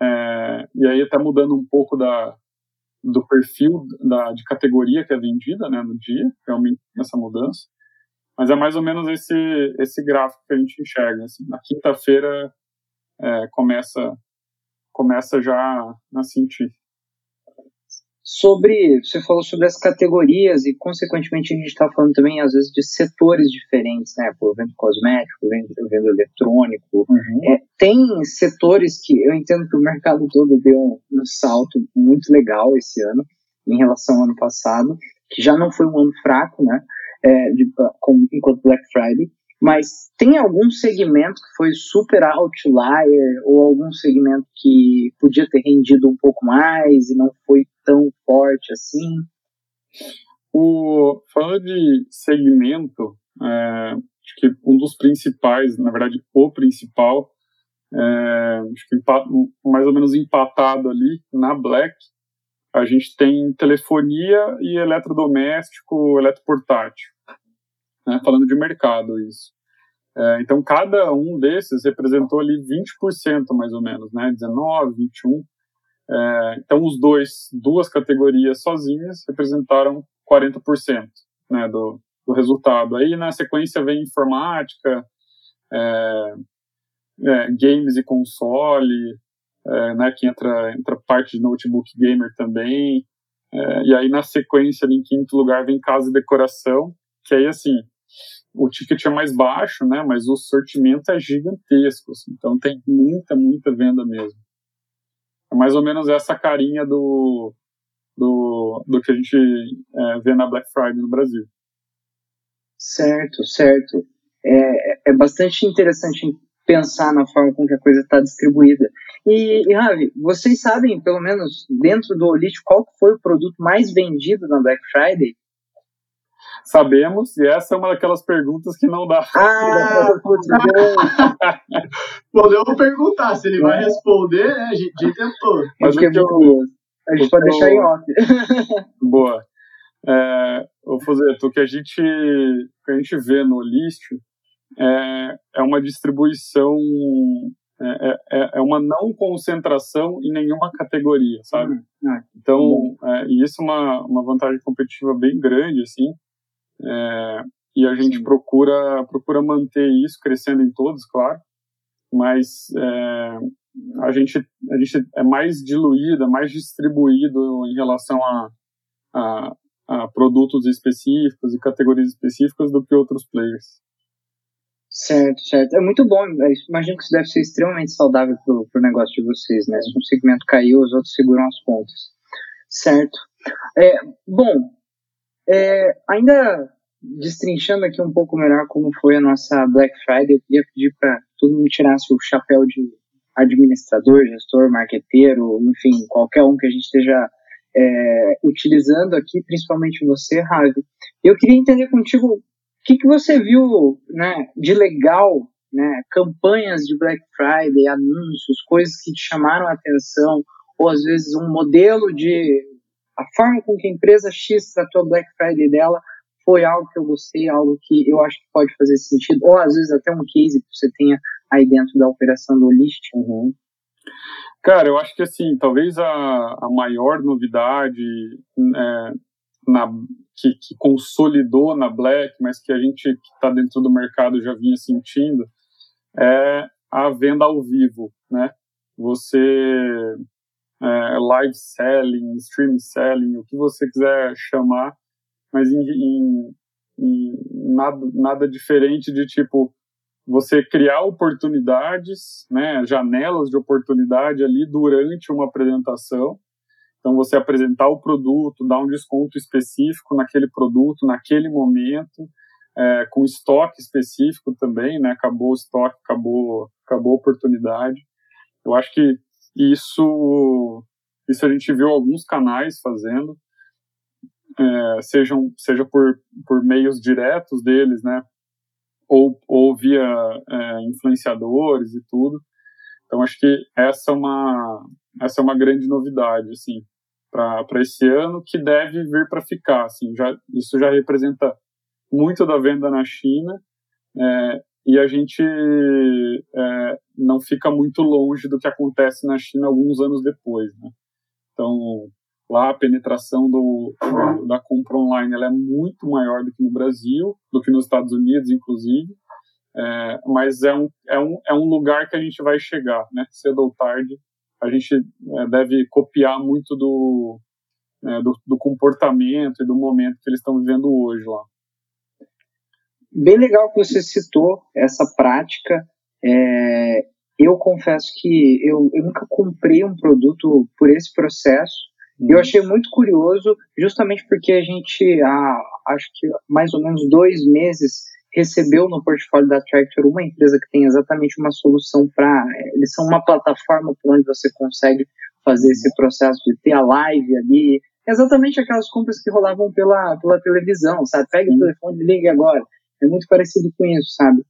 é, e aí até mudando um pouco da, do perfil da, de categoria que é vendida né, no dia, realmente nessa mudança. Mas é mais ou menos esse, esse gráfico que a gente enxerga. Assim. Na quinta-feira é, começa, começa já a sentir sobre, você falou sobre as categorias e, consequentemente, a gente está falando também, às vezes, de setores diferentes, né? Por vendo cosmético, vendo, vendo eletrônico. Uhum. É, tem setores que eu entendo que o mercado todo deu um, um, salto muito legal esse ano, em relação ao ano passado, que já não foi um ano fraco, né? É, de, com, enquanto Black Friday. Mas tem algum segmento que foi super outlier ou algum segmento que podia ter rendido um pouco mais e não foi tão forte assim? O, falando de segmento, é, acho que um dos principais, na verdade, o principal, é, acho que mais ou menos empatado ali na Black, a gente tem telefonia e eletrodoméstico, eletroportátil né, falando de mercado isso. É, então, cada um desses representou ali 20% mais ou menos, né, 19, 21. É, então, os dois, duas categorias sozinhas representaram 40% né, do, do resultado. Aí, na sequência, vem informática, é, é, games e console, é, né, que entra, entra parte de notebook gamer também. É, e aí, na sequência, ali, em quinto lugar, vem casa e decoração, que aí, assim, o ticket é mais baixo, né? Mas o sortimento é gigantesco, assim, então tem muita, muita venda mesmo. É mais ou menos essa carinha do, do, do que a gente é, vê na Black Friday no Brasil. Certo, certo. É, é bastante interessante pensar na forma com que a coisa está distribuída. E, e, Ravi, vocês sabem, pelo menos dentro do Olite, qual foi o produto mais vendido na Black Friday? Sabemos, e essa é uma daquelas perguntas que não dá. Ah, Podemos perguntar, se ele vai responder, né? A gente, tentou. Mas o que eu, a gente pode deixar em off. Boa. É, vou fazer o que a gente que a gente vê no list é, é uma distribuição é, é, é, é uma não concentração em nenhuma categoria, sabe? Hum, então, é, e isso é uma, uma vantagem competitiva bem grande, assim, é, e a gente procura procura manter isso crescendo em todos, claro, mas é, a gente a gente é mais diluída, mais distribuído em relação a, a, a produtos específicos e categorias específicas do que outros players. Certo, certo. É muito bom. Eu imagino que isso deve ser extremamente saudável para o negócio de vocês, né? Se um segmento caiu, os outros seguram as pontas. Certo. É, bom, é, ainda destrinchando aqui um pouco melhor como foi a nossa Black Friday, eu queria pedir para todo mundo tirasse o chapéu de administrador, gestor, marqueteiro, enfim, qualquer um que a gente esteja é, utilizando aqui, principalmente você, Ravi. Eu queria entender contigo o que, que você viu né, de legal, né, campanhas de Black Friday, anúncios, coisas que te chamaram a atenção, ou às vezes um modelo de a forma com que a empresa X tratou a Black Friday dela foi algo que eu gostei, algo que eu acho que pode fazer sentido, ou às vezes até um case que você tenha aí dentro da operação do list. Uhum. Cara, eu acho que assim, talvez a, a maior novidade é, na, que, que, consolidou na Black, mas que a gente que está dentro do mercado já vinha sentindo, é a venda ao vivo, né? Você é, live selling, stream selling, o que você quiser chamar, mas em, em, em nada, nada diferente de tipo você criar oportunidades, né, janelas de oportunidade ali durante uma apresentação. Então, você apresentar o produto, dar um desconto específico naquele produto, naquele momento, é, com estoque específico também, né? Acabou o estoque, acabou, acabou a oportunidade. Eu acho que isso, isso a gente viu alguns canais fazendo, é, sejam, seja por, por meios diretos deles, né? ou, ou via é, influenciadores e tudo. Então acho que essa é uma essa é uma grande novidade assim para esse ano que deve vir para ficar assim já isso já representa muito da venda na China é, e a gente é, não fica muito longe do que acontece na China alguns anos depois né? então lá a penetração do, da compra online ela é muito maior do que no Brasil, do que nos Estados Unidos, inclusive. É, mas é um, é, um, é um lugar que a gente vai chegar, né? Cedo ou tarde, a gente é, deve copiar muito do, é, do, do, comportamento e do momento que eles estão vivendo hoje lá. Bem legal que você citou essa prática. É, eu confesso que eu, eu nunca comprei um produto por esse processo, eu achei muito curioso, justamente porque a gente, há, acho que mais ou menos dois meses, recebeu no portfólio da Tractor uma empresa que tem exatamente uma solução para. Eles são uma plataforma por onde você consegue fazer esse processo de ter a live ali. Exatamente aquelas compras que rolavam pela, pela televisão, sabe? Pega o telefone e ligue agora. É muito parecido com isso, sabe?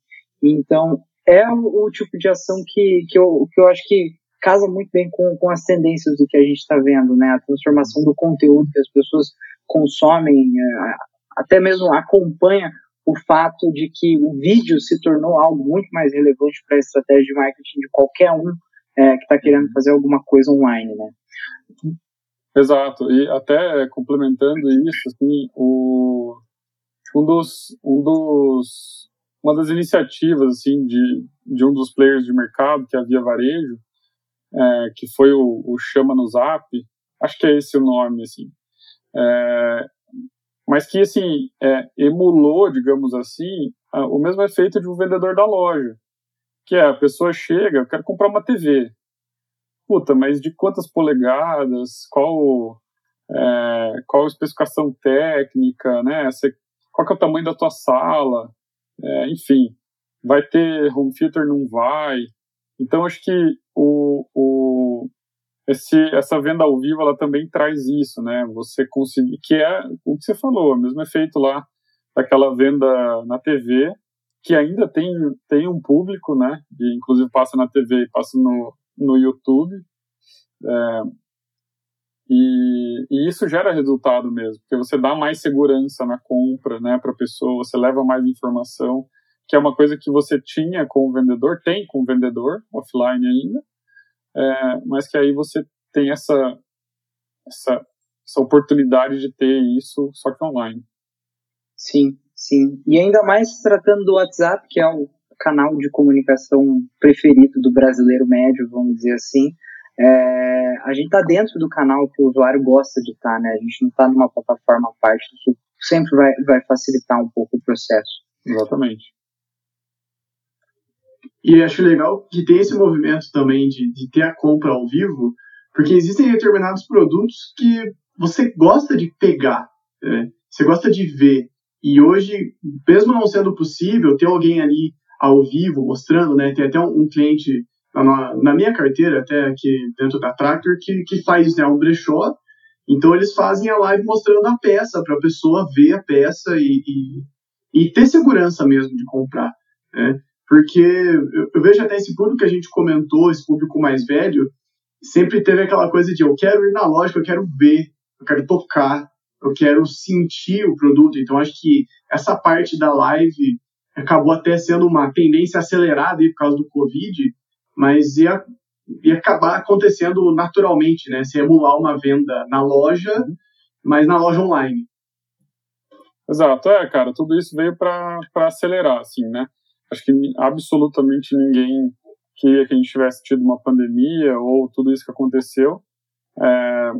Então, é o, tipo de ação que, que, eu, que eu acho que casa muito bem com, com as tendências do que a gente está vendo, né? A transformação do conteúdo que as pessoas consomem, é, até mesmo acompanha o fato de que o vídeo se tornou algo muito mais relevante para a estratégia de marketing de qualquer um é, que está querendo fazer alguma coisa online, né? Exato, e até complementando isso, assim, o, um dos, um dos, uma das iniciativas assim, de, de um dos players de mercado, que é a Via Varejo, é, que foi o, o, Chama no Zap, acho que é esse o nome, assim, é, mas que, assim, é, emulou, digamos assim, a, o mesmo efeito de um vendedor da loja, que é, a pessoa chega, eu quero comprar uma TV, puta, mas de quantas polegadas, qual, é, qual especificação técnica, né, Você, qual é o tamanho da tua sala, é, enfim, vai ter home theater, não vai, então, acho que o, o, esse, essa venda ao vivo ela também traz isso, né? Você conseguir, que é o que você falou, o mesmo efeito lá daquela venda na TV, que ainda tem, tem um público, né? Que inclusive passa na TV e passa no, no YouTube. É, e, e, isso gera resultado mesmo, porque você dá mais segurança na compra, né, para a pessoa, você leva mais informação que é uma coisa que você tinha com o vendedor, tem com o vendedor, offline ainda, é, mas que aí você tem essa, essa, essa oportunidade de ter isso, só que online. Sim, sim. E ainda mais tratando do WhatsApp, que é o canal de comunicação preferido do brasileiro médio, vamos dizer assim, é, a gente está dentro do canal que o usuário gosta de estar, tá, né? A gente não está numa plataforma à parte, isso sempre vai, vai facilitar um pouco o processo. Exatamente. E acho legal que tem esse movimento também de, de ter a compra ao vivo, porque existem determinados produtos que você gosta de pegar, né? você gosta de ver. E hoje, mesmo não sendo possível ter alguém ali ao vivo mostrando, né? Tem até um, um cliente na, na, minha carteira, até aqui dentro da Tractor, que, que faz né, um brechó. Então eles fazem a live mostrando a peça para a pessoa ver a peça e, e, e, ter segurança mesmo de comprar. Né? Porque eu, eu vejo até esse público que a gente comentou, esse público mais velho, sempre teve aquela coisa de eu quero ir na loja, eu quero ver, eu quero tocar, eu quero sentir o produto. Então, acho que essa parte da live acabou até sendo uma tendência acelerada aí por causa do Covid, mas ia, ia acabar acontecendo naturalmente, né? Se emular uma venda na loja, mas na loja online. Exato, é, cara, tudo isso veio para acelerar, assim, né? Acho que absolutamente ninguém queria que a gente tivesse tido uma pandemia ou tudo isso que aconteceu. É,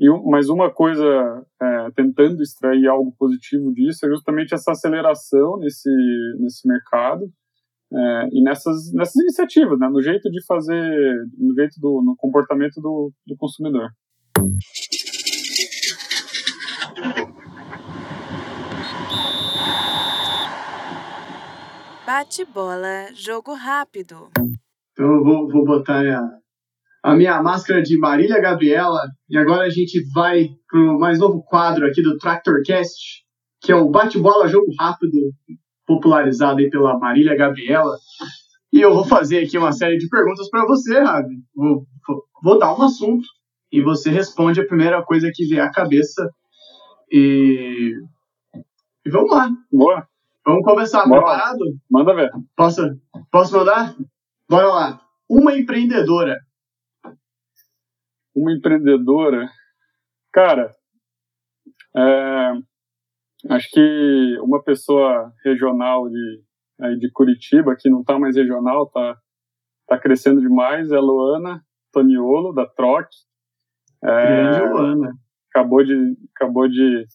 e, mas uma coisa, é, tentando extrair algo positivo disso, é justamente essa aceleração nesse, nesse mercado é, e nessas, nessas iniciativas, né, no jeito de fazer, no jeito do no comportamento do, do consumidor. Bate bola, jogo rápido. Então eu vou, vou botar a, a minha máscara de Marília Gabriela e agora a gente vai para o mais novo quadro aqui do Tractorcast, que é o bate-bola jogo rápido, popularizado aí pela Marília Gabriela. E eu vou fazer aqui uma série de perguntas para você, Ravi. Vou, vou, dar um assunto e você responde a primeira coisa que vier à cabeça. E, e vamos lá. Boa. Vamos começar. Boa. Preparado? Manda ver. Posso, posso mandar? Bora lá. Uma empreendedora uma empreendedora, cara, é, acho que uma pessoa regional de, aí de Curitiba, que não está mais regional, está tá crescendo demais, é a Luana Toniolo, da Troc. É, Luana. Acabou de, acabou de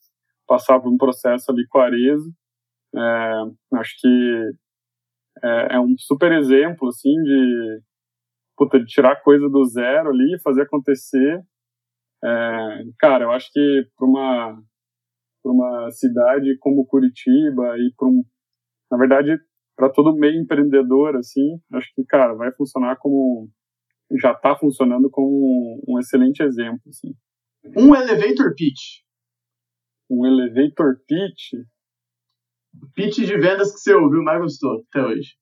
passar por um processo ali com a Arezzo. É, acho que é, é, um super exemplo, assim, de, puta, de tirar coisa do zero ali, fazer acontecer. É, cara, eu acho que para uma, pra uma cidade como Curitiba e para um, na verdade, para todo meio empreendedor, assim, acho que, cara, vai funcionar como, já está funcionando como um, um excelente exemplo, assim. Um elevator pitch. Um elevator pitch? Pitch de vendas que você ouviu mais gostou até hoje.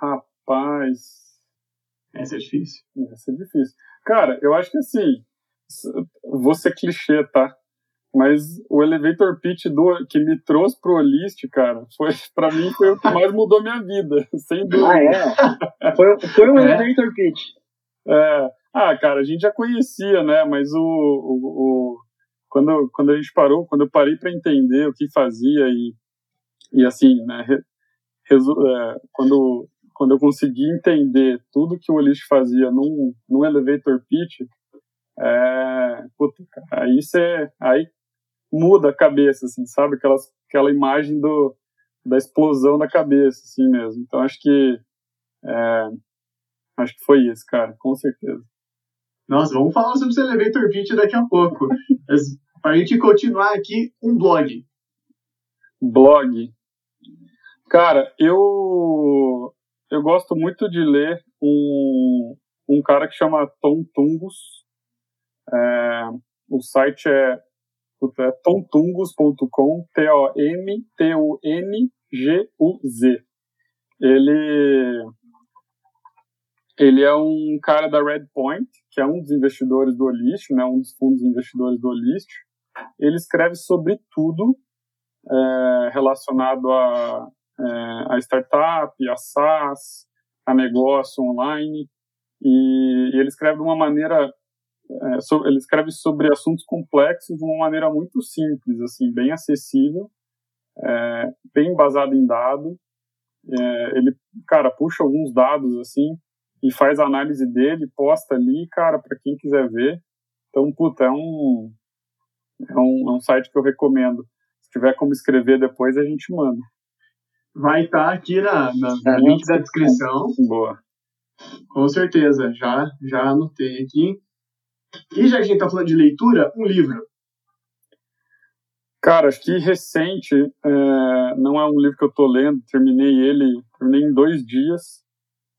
Rapaz Rapaz. Essa é difícil. Essa é difícil. Cara, eu acho que assim, vou ser clichê, tá? Mas o elevator pitch do, que me trouxe pro Olist, cara, foi para mim foi o que mais mudou minha vida, sem dúvida. Ah, é? Foi, foi um é? elevator pitch. É. Ah, cara, a gente já conhecia, né? Mas o, o, o quando, quando a gente parou, quando eu parei para entender o que fazia e, e assim, né? Resu, é, quando quando eu consegui entender tudo que o Olist fazia num, num elevator pitch, é, puta, aí você aí muda a cabeça, assim, sabe? Aquela, aquela imagem do, da explosão da cabeça, assim mesmo. Então acho que é, acho que foi isso, cara, com certeza. Nossa, vamos falar sobre esse elevator pitch daqui a pouco. Para a gente continuar aqui, um blog. Blog. Cara, eu eu gosto muito de ler um, um cara que chama Tom Tungus. É, o site é, é tomtungus.com, T-O-M-T-U-N-G-U-Z. Ele, ele é um cara da Redpoint, que é um dos investidores do Olist, né, um dos fundos investidores do Olist. Ele escreve sobre tudo é, relacionado a é, a startup, a SaaS, a negócio online, e, e ele escreve de uma maneira, é, so, ele escreve sobre assuntos complexos de uma maneira muito simples, assim, bem acessível, é, bem embasado em dado. É, ele, cara, puxa alguns dados assim e faz a análise dele, posta ali, cara, para quem quiser ver. Então, puta, é um, é um, é um site que eu recomendo. Se tiver como escrever depois, a gente manda. Vai estar tá aqui na, na, no link da descrição. Boa. Com certeza, já, já anotei aqui. E já que a gente está falando de leitura, um livro. Cara, acho que recente, é, não é um livro que eu estou lendo, terminei ele, terminei em dois dias,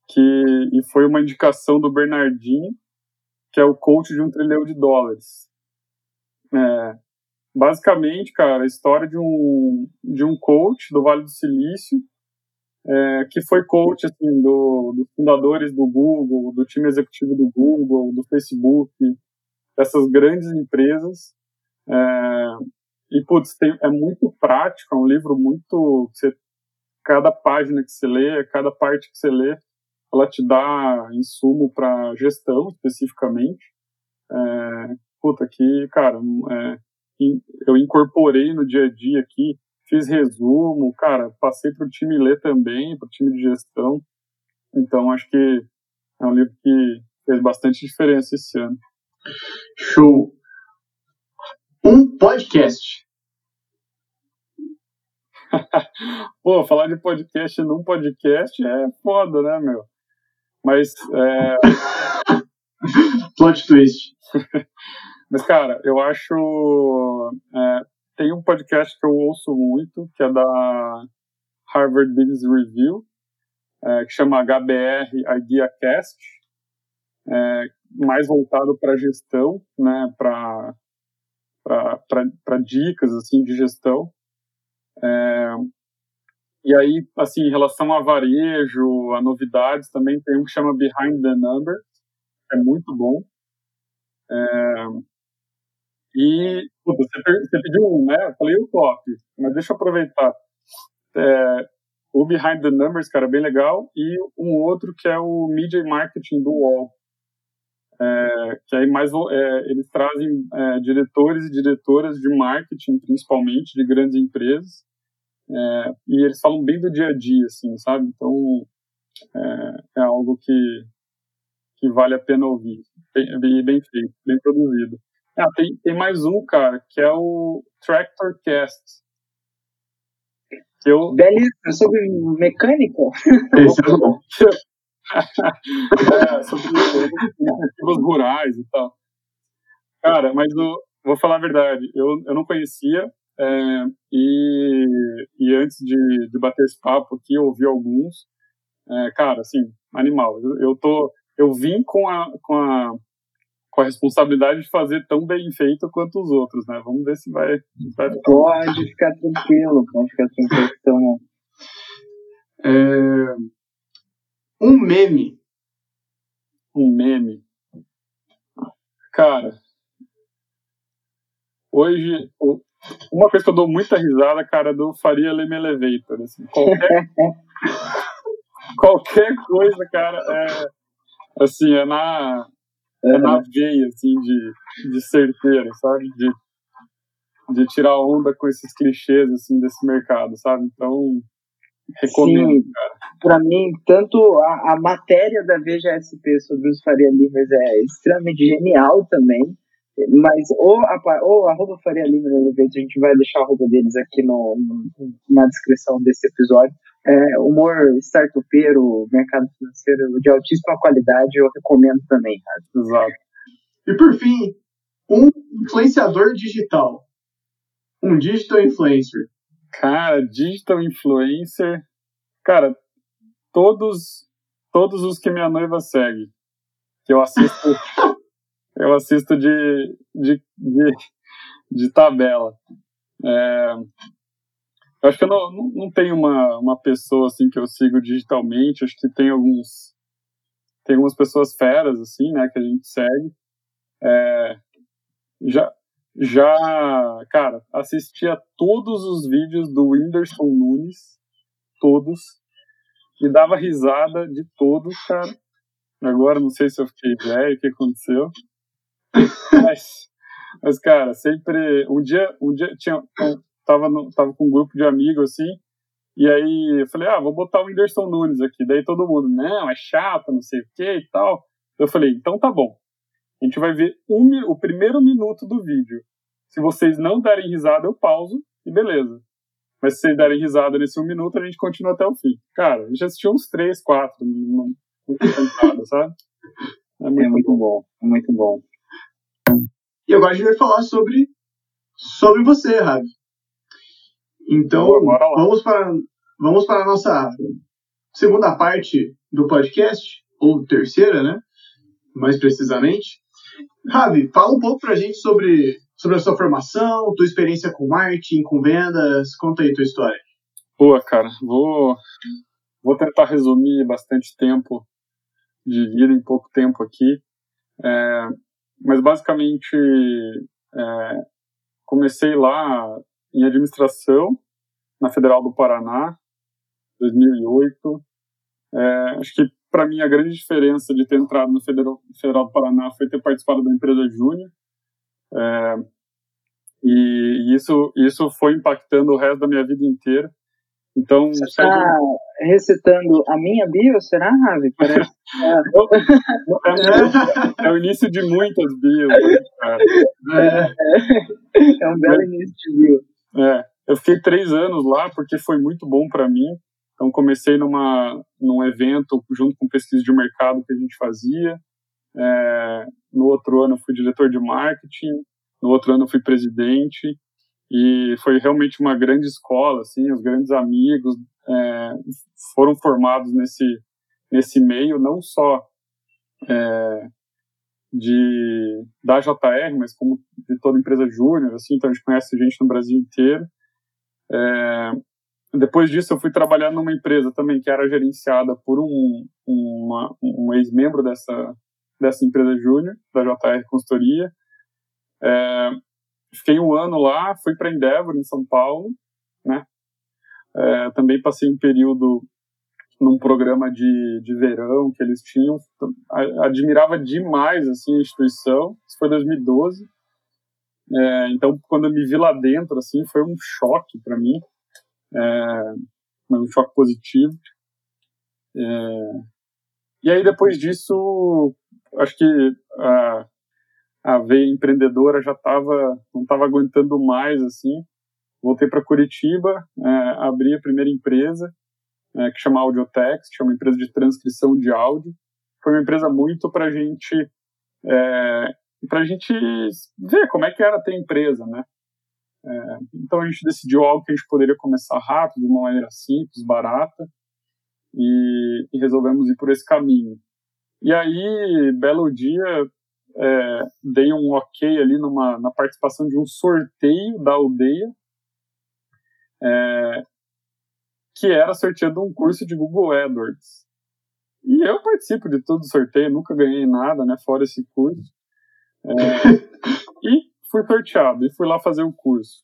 que, e foi uma indicação do Bernardinho, que é o coach de um trilhão de dólares. É, basicamente, cara, a história de um, de um coach do Vale do Silício, é, que foi coach assim, do, dos fundadores do Google, do time executivo do Google, do Facebook, dessas grandes empresas. É, e, putz, tem, é muito prático, é um livro muito. Você, cada página que você lê, cada parte que você lê, ela te dá insumo para gestão, especificamente. É, puta, que, cara, é, eu incorporei no dia a dia aqui, fiz resumo, cara, passei para o time ler também, para o time de gestão. Então, acho que é um livro que fez bastante diferença esse ano. Show! Um podcast. Pô, falar de podcast num podcast é foda, né, meu? Mas. É... Plot twist. Mas, cara, eu acho. É, tem um podcast que eu ouço muito, que é da Harvard Business Review, é, que chama HBR IdeaCast, é, mais voltado para gestão, né, para dicas assim de gestão. É, e aí, assim, em relação a varejo, a novidades, também tem um que chama Behind the Numbers, é muito bom. É, e puta, você, pediu um, né? Eu falei o top, mas deixa eu aproveitar. É, o Behind the Numbers, cara, é bem legal, e um outro que é o Media Marketing do UOL. É, que aí mais é, eles trazem é, diretores e diretoras de marketing, principalmente de grandes empresas, é, e eles falam bem do dia a dia, assim, sabe? Então é, é algo que que vale a pena ouvir, bem, bem feito, bem produzido. Ah, tem, tem mais um, cara, que é o Tractor Cast. Eu... Belíssimo, sobre mecânica. Esse é bom. é, sobre iniciativas rurais e tal. Cara, mas eu, vou falar a verdade, eu, eu não conhecia, é, e, e antes de, de bater esse papo aqui, eu ouvi alguns. É, cara, assim, animal. Eu, eu, tô, eu vim com a, com a com a responsabilidade de fazer tão bem feito quanto os outros, né? Vamos ver se vai. vai... Pode ficar tranquilo, pode ficar tranquilo. Então... É... Um meme. Um meme. Cara, hoje, uma coisa que eu dou muita risada, cara, do Faria Leme Elevator. Assim, qualquer, qualquer coisa, cara, é, assim, é na, é na veia, assim, de, de certeiro, sabe? De, de tirar onda com esses clichês, assim, desse mercado, sabe? Então, recomendo, Sim. Pra mim, tanto a, a matéria da VGSP sobre os Faria Limers é extremamente genial também, mas ou, a, ou arroba Faria Lima a gente vai deixar a arroba deles aqui no, no, na descrição desse episódio. É, humor startupeiro, mercado financeiro de altíssima qualidade, eu recomendo também. Cara. Exato. E por fim, um influenciador digital. Um digital influencer. Cara, digital influencer. Cara, todos todos os que minha noiva segue. Que eu assisto eu assisto de, de, de, de tabela. É, eu acho que eu não, não tenho uma, uma pessoa assim que eu sigo digitalmente, acho que tem alguns tem algumas pessoas feras assim, né, que a gente segue. É, já já, cara, assistia todos os vídeos do Whindersson Nunes, todos, e dava risada de todos, cara. Agora não sei se eu fiquei velho, o que aconteceu mas, mas, cara, sempre. Um dia, um dia tinha, tava, no, tava com um grupo de amigos assim, E aí eu falei, ah, vou botar o Whindersson Nunes aqui. Daí todo mundo, não, é chato, não sei o que e tal. Eu falei, então tá bom. A gente vai ver um, o primeiro minuto do vídeo. Se vocês não derem risada, eu pauso e beleza. Mas se vocês derem risada nesse um minuto, a gente continua até o fim. Cara, a gente assistiu uns três, quatro, não, não sabe? É muito, é muito bom, é muito bom. E agora a gente vai falar sobre, sobre você, Ravi. Então, vamos para, vamos para a nossa segunda parte do podcast, ou terceira, né? Mais precisamente. Ravi, fala um pouco para a gente sobre, sobre a sua formação, tua experiência com marketing, com vendas. Conta aí tua história. Boa, cara. Vou, vou tentar resumir bastante tempo de vida em pouco tempo aqui. É, mas basicamente é, comecei lá em administração na Federal do Paraná, 2008. É, acho que para mim a grande diferença de ter entrado no Federal, Federal do Paraná foi ter participado da empresa Júnior. É, e isso, isso foi impactando o resto da minha vida inteira. Então, Você está recitando a minha bio, será, Ravi? Parece... é, é, o início de muitas bios. Né. É, é um belo início de bio. É, eu fiquei três anos lá porque foi muito bom para mim. Então, comecei numa, num evento junto com pesquisa de mercado que a gente fazia. É, no outro ano, fui diretor de marketing. No outro ano, fui presidente e foi realmente uma grande escola, assim, os grandes amigos é, foram formados nesse nesse meio, não só é, de da JR, mas como de toda empresa júnior, assim, então a gente conhece gente no Brasil inteiro. É, depois disso, eu fui trabalhar numa empresa também que era gerenciada por um, uma, um ex-membro dessa, dessa empresa júnior, da JR Consultoria. É, Fiquei um ano lá, fui para Endeavor, em São Paulo, né? É, também passei um período num programa de, de verão que eles tinham. Admirava demais assim, a instituição. Isso foi 2012. É, então, quando eu me vi lá dentro, assim, foi um choque para mim. É, um choque positivo. É, e aí, depois disso, acho que a veia empreendedora já estava não estava aguentando mais assim. Voltei para Curitiba é, abri a primeira empresa é, que chama Audiotex que é uma empresa de transcrição de áudio. Foi uma empresa muito para gente é, para a gente ver como é que era ter empresa né é, então a gente decidiu algo que a gente poderia começar rápido de uma maneira simples barata e, e resolvemos ir por esse caminho e aí belo dia é, dei um ok ali numa, na participação de um sorteio da aldeia, é, que era sorteando um curso de Google AdWords. E eu participo de todo o sorteio, nunca ganhei nada, né, fora esse curso. É, e fui sorteado e fui lá fazer o curso.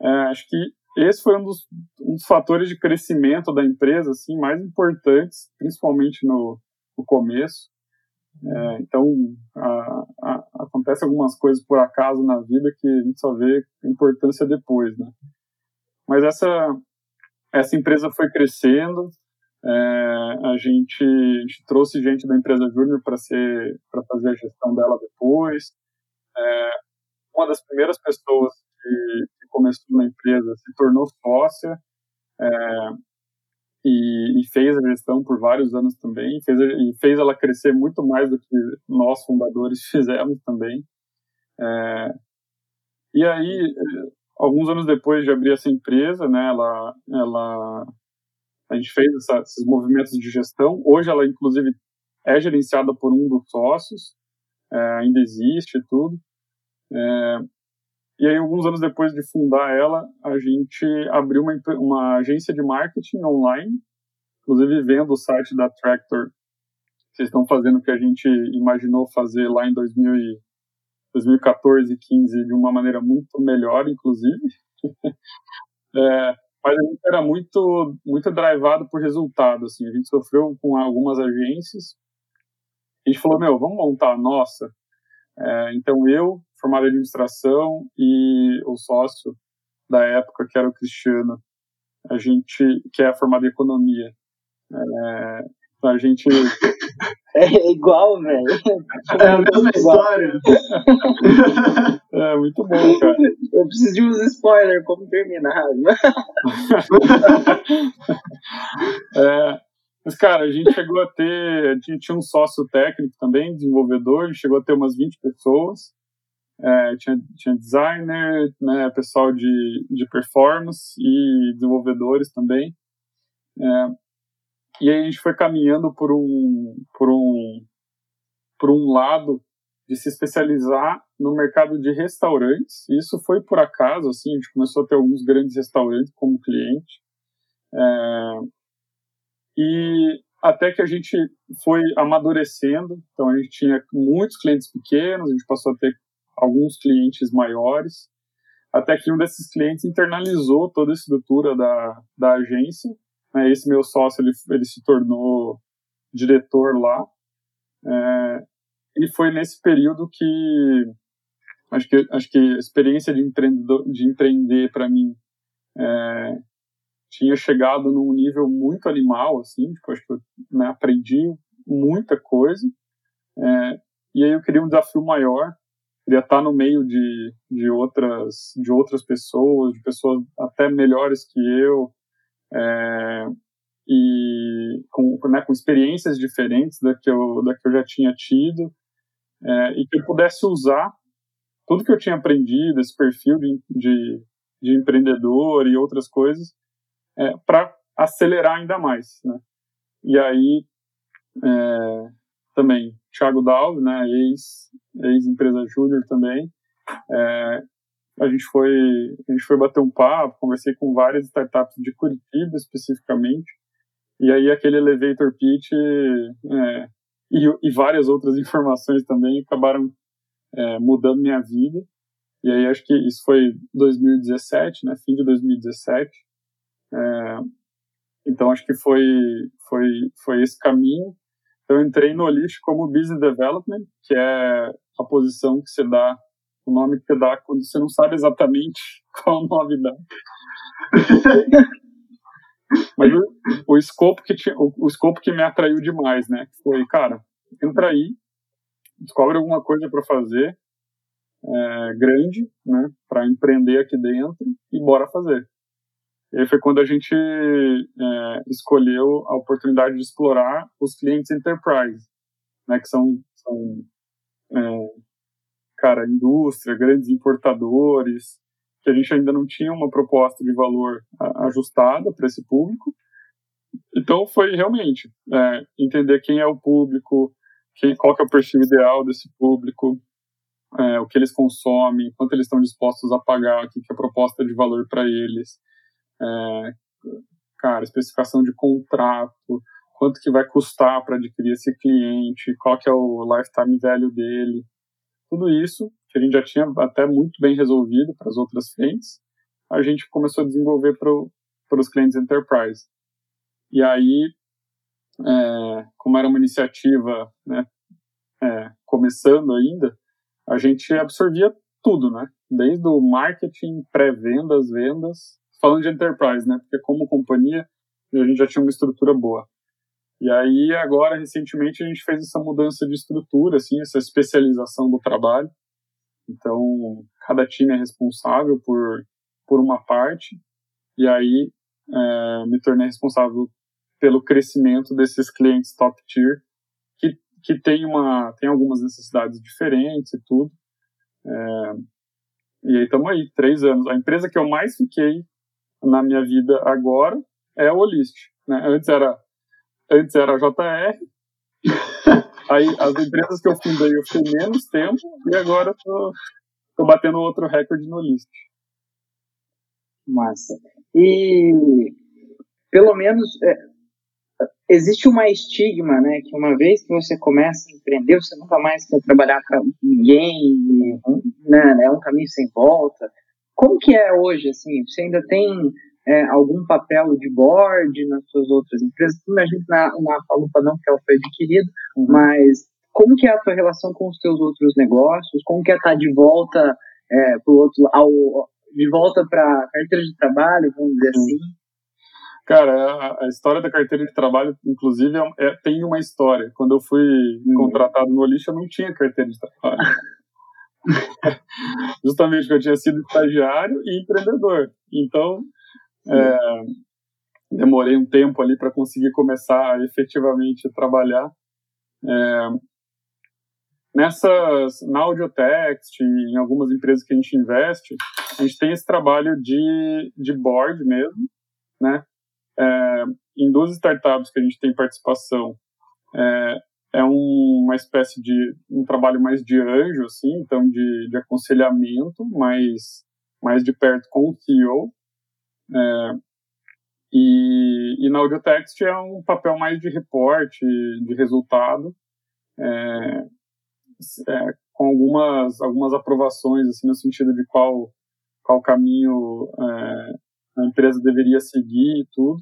É, acho que esse foi um dos, um dos, fatores de crescimento da empresa, assim, mais importantes, principalmente no, no começo. É, então, a, a, acontece algumas coisas por acaso na vida que a gente só vê importância depois, né? Mas essa, essa empresa foi crescendo, é, a, gente, a gente trouxe gente da empresa Júnior para fazer a gestão dela depois. É, uma das primeiras pessoas que, que, começou na empresa se tornou sócia. É, e, e, fez a gestão por vários anos também, fez, e fez ela crescer muito mais do que nós fundadores fizemos também. É, e aí, alguns anos depois de abrir essa empresa, né, ela, ela, a gente fez essa, esses movimentos de gestão. Hoje ela, inclusive, é gerenciada por um dos sócios, é, ainda existe tudo. É, e aí, alguns anos depois de fundar ela, a gente abriu uma, uma agência de marketing online, inclusive vendo o site da Tractor. Vocês estão fazendo o que a gente imaginou fazer lá em 2000 e 2014 e 15 de uma maneira muito melhor, inclusive. é, mas a gente era muito muito drivado por resultado, assim. A gente sofreu com algumas agências. A gente falou, meu, vamos montar a nossa. É, então eu, formado em administração, e o sócio da época, que era o Cristiano, a gente que é formado em economia. É, a gente é igual, velho. É a mesma história. é muito bom, cara. Eu preciso de uns spoilers como terminar. é, mas, cara, a gente chegou a ter. A gente tinha um sócio técnico também, desenvolvedor, a gente chegou a ter umas 20 pessoas. É, tinha, tinha designer, né, pessoal de, de performance e desenvolvedores também. É, e aí a gente foi caminhando por um, por um, por um lado de se especializar no mercado de restaurantes. Isso foi por acaso, assim, a gente começou a ter alguns grandes restaurantes como cliente. É, e até que a gente foi amadurecendo, então a gente tinha muitos clientes pequenos, a gente passou a ter alguns clientes maiores, até que um desses clientes internalizou toda a estrutura da, da agência né, esse meu sócio, ele, ele se tornou diretor lá. É, e foi nesse período que acho que acho que a experiência de empreendedor de empreender para mim é, tinha chegado num nível muito animal assim tipo, acho que eu né, aprendi muita coisa é, e aí eu queria um desafio maior queria estar no meio de, de outras de outras pessoas de pessoas até melhores que eu é, e com, né, com experiências diferentes da que eu, da que eu já tinha tido, é, e que eu pudesse usar tudo que eu tinha aprendido, esse perfil de, de, de empreendedor e outras coisas, é, para acelerar ainda mais. Né? E aí, é, também, Thiago Dalve, né, ex-empresa ex júnior também, é, a gente foi a gente foi bater um papo, conversei com várias startups de Curitiba especificamente, e aí aquele elevator pitch é, e, e, várias outras informações também acabaram é, mudando minha vida. E aí acho que isso foi 2017, né, fim de 2017. É, então acho que foi foi foi esse caminho. Eu entrei no Olist como Business Development, que é a posição que você dá o nome que dá quando você não sabe exatamente qual nome dá. Mas o, o escopo que tinha, o, o, escopo que me atraiu demais, né? Foi, cara, entra aí, descobre alguma coisa para fazer é, grande, né? Para empreender aqui dentro e bora fazer. E foi quando a gente é, escolheu a oportunidade de explorar os clientes enterprise, né? Que são, são é, cara, indústria, grandes importadores, que a gente ainda não tinha uma proposta de valor ajustada para esse público. Então foi realmente é, entender quem é o público, quem, qual que é o perfil ideal desse público, é, o que eles consomem, quanto eles estão dispostos a pagar, o que, que é a proposta de valor para eles, é, cara, especificação de contrato, quanto que vai custar para adquirir esse cliente, qual que é o lifetime value dele, tudo isso, que a gente já tinha até muito bem resolvido para as outras frentes, a gente começou a desenvolver para os clientes enterprise. E aí, é, como era uma iniciativa né, é, começando ainda, a gente absorvia tudo, né? Desde o marketing, pré-vendas, vendas, falando de enterprise, né? Porque como companhia, a gente já tinha uma estrutura boa. E aí, agora, recentemente, a gente fez essa mudança de estrutura, assim, essa especialização do trabalho. Então, cada time é responsável por, por uma parte, e aí é, me tornei responsável pelo crescimento desses clientes top tier, que, que tem, uma, tem algumas necessidades diferentes e tudo. É, e aí estamos aí, três anos. A empresa que eu mais fiquei na minha vida agora é a Olist. Né? Antes era Antes era a JR. Aí as empresas que eu fundei eu fiquei menos tempo e agora eu tô, tô batendo outro recorde no list. Massa. E pelo menos é, existe uma estigma, né? Que uma vez que você começa a empreender, você nunca mais quer trabalhar com ninguém, né? É um caminho sem volta. Como que é hoje, assim? Você ainda tem é, algum papel de board nas suas outras empresas? A gente na, na Falupa não, porque ela foi adquirida, uhum. mas como que é a tua relação com os teus outros negócios? Como que é estar de volta é, pro outro, ao, de volta para carteira de trabalho, vamos dizer uhum. assim? Cara, a, a, história da carteira de trabalho, inclusive, é, é, tem uma história. Quando eu fui hum. contratado no Olixo, eu não tinha carteira de trabalho. Justamente porque eu tinha sido estagiário e empreendedor. Então, é, demorei um tempo ali para conseguir começar a efetivamente trabalhar. É, nessas, na Audiotext, em algumas empresas que a gente investe, a gente tem esse trabalho de, de board mesmo, né? É, em duas startups que a gente tem participação, é, é um, uma espécie de um trabalho mais de anjo, assim, então de, de aconselhamento, mais, mais de perto com o CEO. É, e, e na Audiotext é um papel mais de reporte, de resultado, é, é, com algumas, algumas aprovações, assim, no sentido de qual, qual caminho é, a empresa deveria seguir e tudo.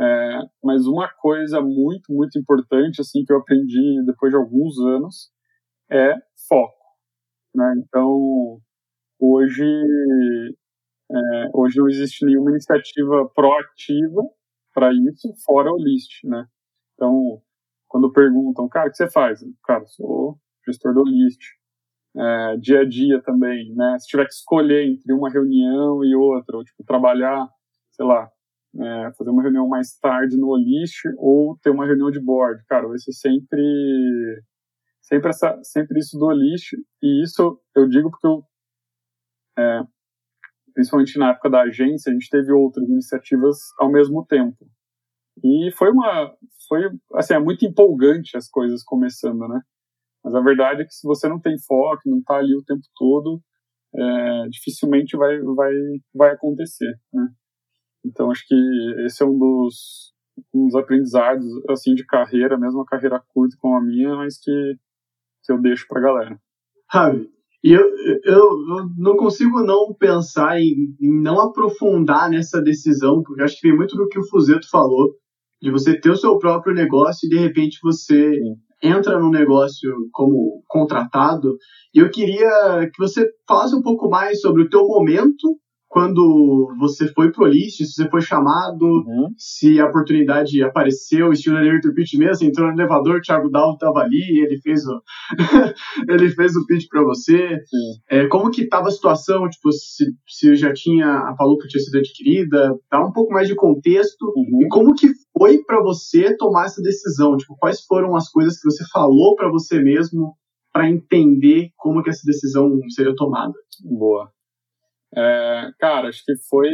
É, mas uma coisa muito, muito importante, assim, que eu aprendi depois de alguns anos é foco. Né? Então, hoje, é, hoje não existe nenhuma iniciativa proativa para isso, fora o list, né? Então, quando perguntam, cara, o que você faz? Cara, sou gestor do list. É, dia a dia também, né? Se tiver que escolher entre uma reunião e outra, ou tipo, trabalhar, sei lá, é, fazer uma reunião mais tarde no Olist ou ter uma reunião de board, cara, vai ser sempre sempre essa sempre isso do Olist e isso eu digo porque eu é, principalmente na época da agência a gente teve outras iniciativas ao mesmo tempo e foi uma foi assim é muito empolgante as coisas começando, né? Mas a verdade é que se você não tem foco, não está ali o tempo todo, é, dificilmente vai vai vai acontecer, né? Então acho que esse é um dos, um dos aprendizados assim de carreira, mesmo uma carreira curta como a minha, mas que, que eu deixo para a galera. Ravi, e eu, eu, eu, não consigo não pensar em, em, não aprofundar nessa decisão, porque acho que vem muito do que o Fuzeto falou, de você ter o seu próprio negócio e de repente você Sim. entra no negócio como contratado. E eu queria que você falasse um pouco mais sobre o teu momento quando você foi pro list, se você foi chamado, uhum. se a oportunidade apareceu, estilo elevator pitch mesmo, entrou no elevador, o Thiago Dalvo estava ali, ele fez o ele fez o pitch para você. É, como que estava a situação, tipo, se, se já tinha a Palupa tinha sido adquirida, dá um pouco mais de contexto uhum. e como que foi para você tomar essa decisão, tipo, quais foram as coisas que você falou para você mesmo para entender como que essa decisão seria tomada. Boa. É, cara, acho que foi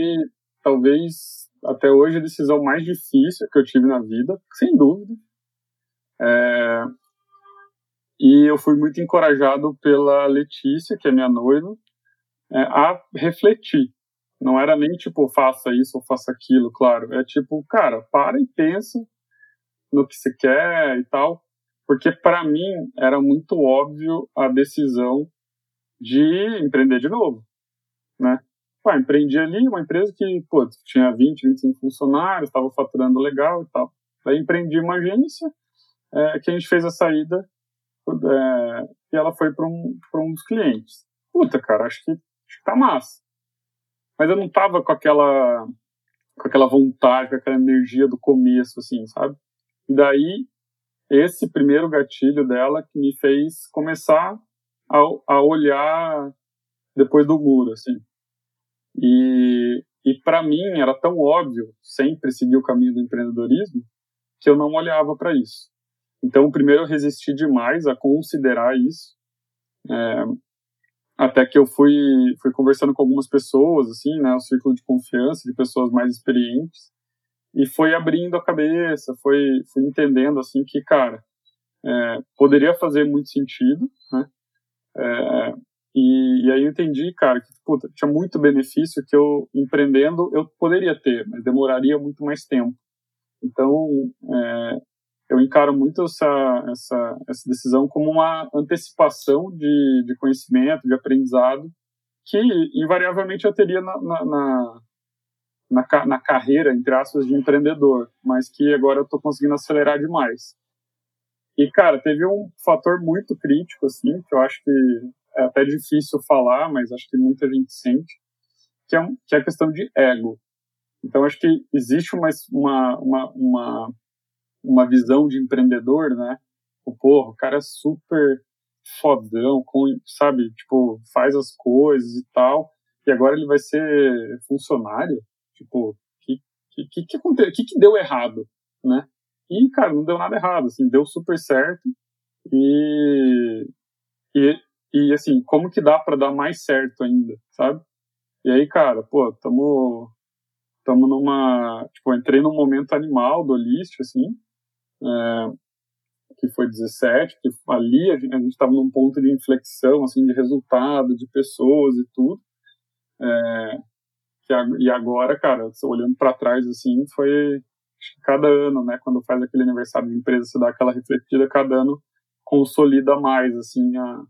talvez até hoje a decisão mais difícil que eu tive na vida, sem dúvida. É, e eu fui muito encorajado pela Letícia, que é minha noiva, é, a refletir. Não era nem tipo, faça isso ou faça aquilo, claro. É tipo, cara, para e pensa no que você quer e tal. Porque para mim era muito óbvio a decisão de empreender de novo né? Pô, empreendi ali uma empresa que, pô, tinha 20, 25 funcionários, estava faturando legal e tal. Daí empreendi uma agência é, que a gente fez a saída é, e ela foi para um, um dos clientes. Puta, cara, acho que, acho que tá massa. Mas eu não tava com aquela com aquela vontade, com aquela energia do começo, assim, sabe? E daí, esse primeiro gatilho dela que me fez começar a, a olhar depois do muro, assim. E, e para mim era tão óbvio sempre seguir o caminho do empreendedorismo que eu não olhava para isso. Então, primeiro eu resisti demais a considerar isso, é, até que eu fui, fui conversando com algumas pessoas, assim, né, o círculo de confiança de pessoas mais experientes, e foi abrindo a cabeça, foi, foi entendendo, assim, que, cara, é, poderia fazer muito sentido, né, é, e, e, aí eu entendi, cara, que puta, tinha muito benefício que eu, empreendendo, eu poderia ter, mas demoraria muito mais tempo. Então, é, eu encaro muito essa, essa, essa decisão como uma antecipação de, de conhecimento, de aprendizado, que invariavelmente eu teria na, na, na, na, na carreira, entre aspas, de empreendedor, mas que agora eu estou conseguindo acelerar demais. E, cara, teve um fator muito crítico, assim, que eu acho que é até difícil falar, mas acho que muita gente sente, que é, que é a questão de ego. Então, acho que existe uma, uma, uma, uma, visão de empreendedor, né? O, porra, o cara é super fodão, com, sabe, tipo, faz as coisas e tal, e agora ele vai ser funcionário? Tipo, que que, que, que, aconteceu? que, que deu errado, né? E, cara, não deu nada errado, assim, deu super certo, e, e, e assim, como que dá para dar mais certo ainda, sabe? E aí, cara, pô, tamo, tamo numa, tipo, entrei num momento animal do List, assim, é, que foi 17, que ali a gente estava num ponto de inflexão, assim, de resultado, de pessoas e tudo. É, e agora, cara, olhando para trás, assim, foi cada ano, né, quando faz aquele aniversário de empresa, você dá aquela refletida, cada ano consolida mais, assim, a,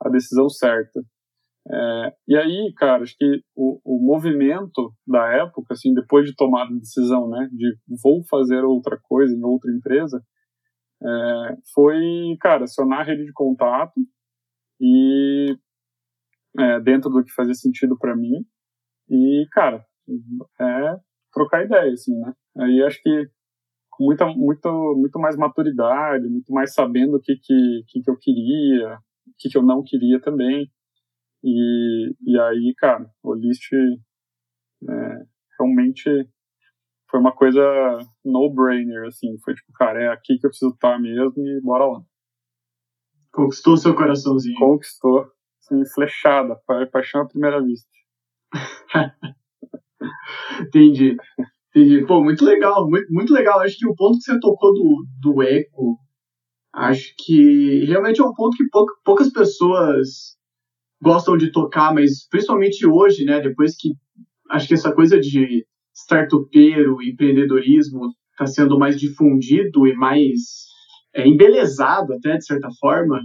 a decisão certa. É, e aí, cara, acho que o, o movimento da época, assim, depois de tomar a decisão, né, de vou fazer outra coisa em outra empresa, é, foi, cara, acionar a rede de contato e é, dentro do que fazia sentido para mim e, cara, é trocar ideia, assim, né? Aí acho que com muita, muito, muito mais maturidade, muito mais sabendo o que, que, que, que eu queria, o que, que eu não queria também. E, e aí, cara, o list é, realmente foi uma coisa no-brainer, assim. Foi tipo, cara, é aqui que eu preciso estar mesmo e bora lá. Conquistou seu coraçãozinho. Conquistou. Assim, flechada, paixão à primeira vista. Entendi. Entendi. Pô, muito legal, muito, muito legal. Acho que o ponto que você tocou do, do eco, acho que realmente é um ponto que poucas pessoas gostam de tocar, mas principalmente hoje, né, depois que acho que essa coisa de startupeiro, empreendedorismo está sendo mais difundido e mais é, embelezado até, de certa forma,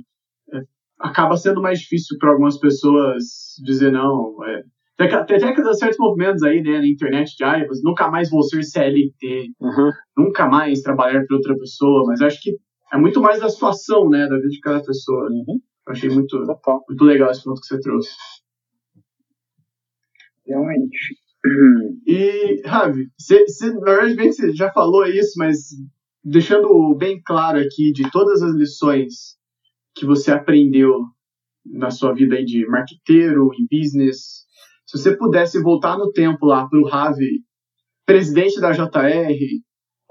é, acaba sendo mais difícil para algumas pessoas dizer não. É, tem até, até certos movimentos aí né, na internet de ah, nunca mais vou ser CLT, uhum. nunca mais trabalhar para outra pessoa, mas acho que é muito mais da situação, né, da vida de cada pessoa. Uhum. Achei muito, muito legal esse ponto que você trouxe. Realmente. E, Ravi, você, você, na verdade, bem que você já falou isso, mas deixando bem claro aqui de todas as lições que você aprendeu na sua vida aí de marqueteiro, em business, se você pudesse voltar no tempo lá para o Ravi, presidente da JR,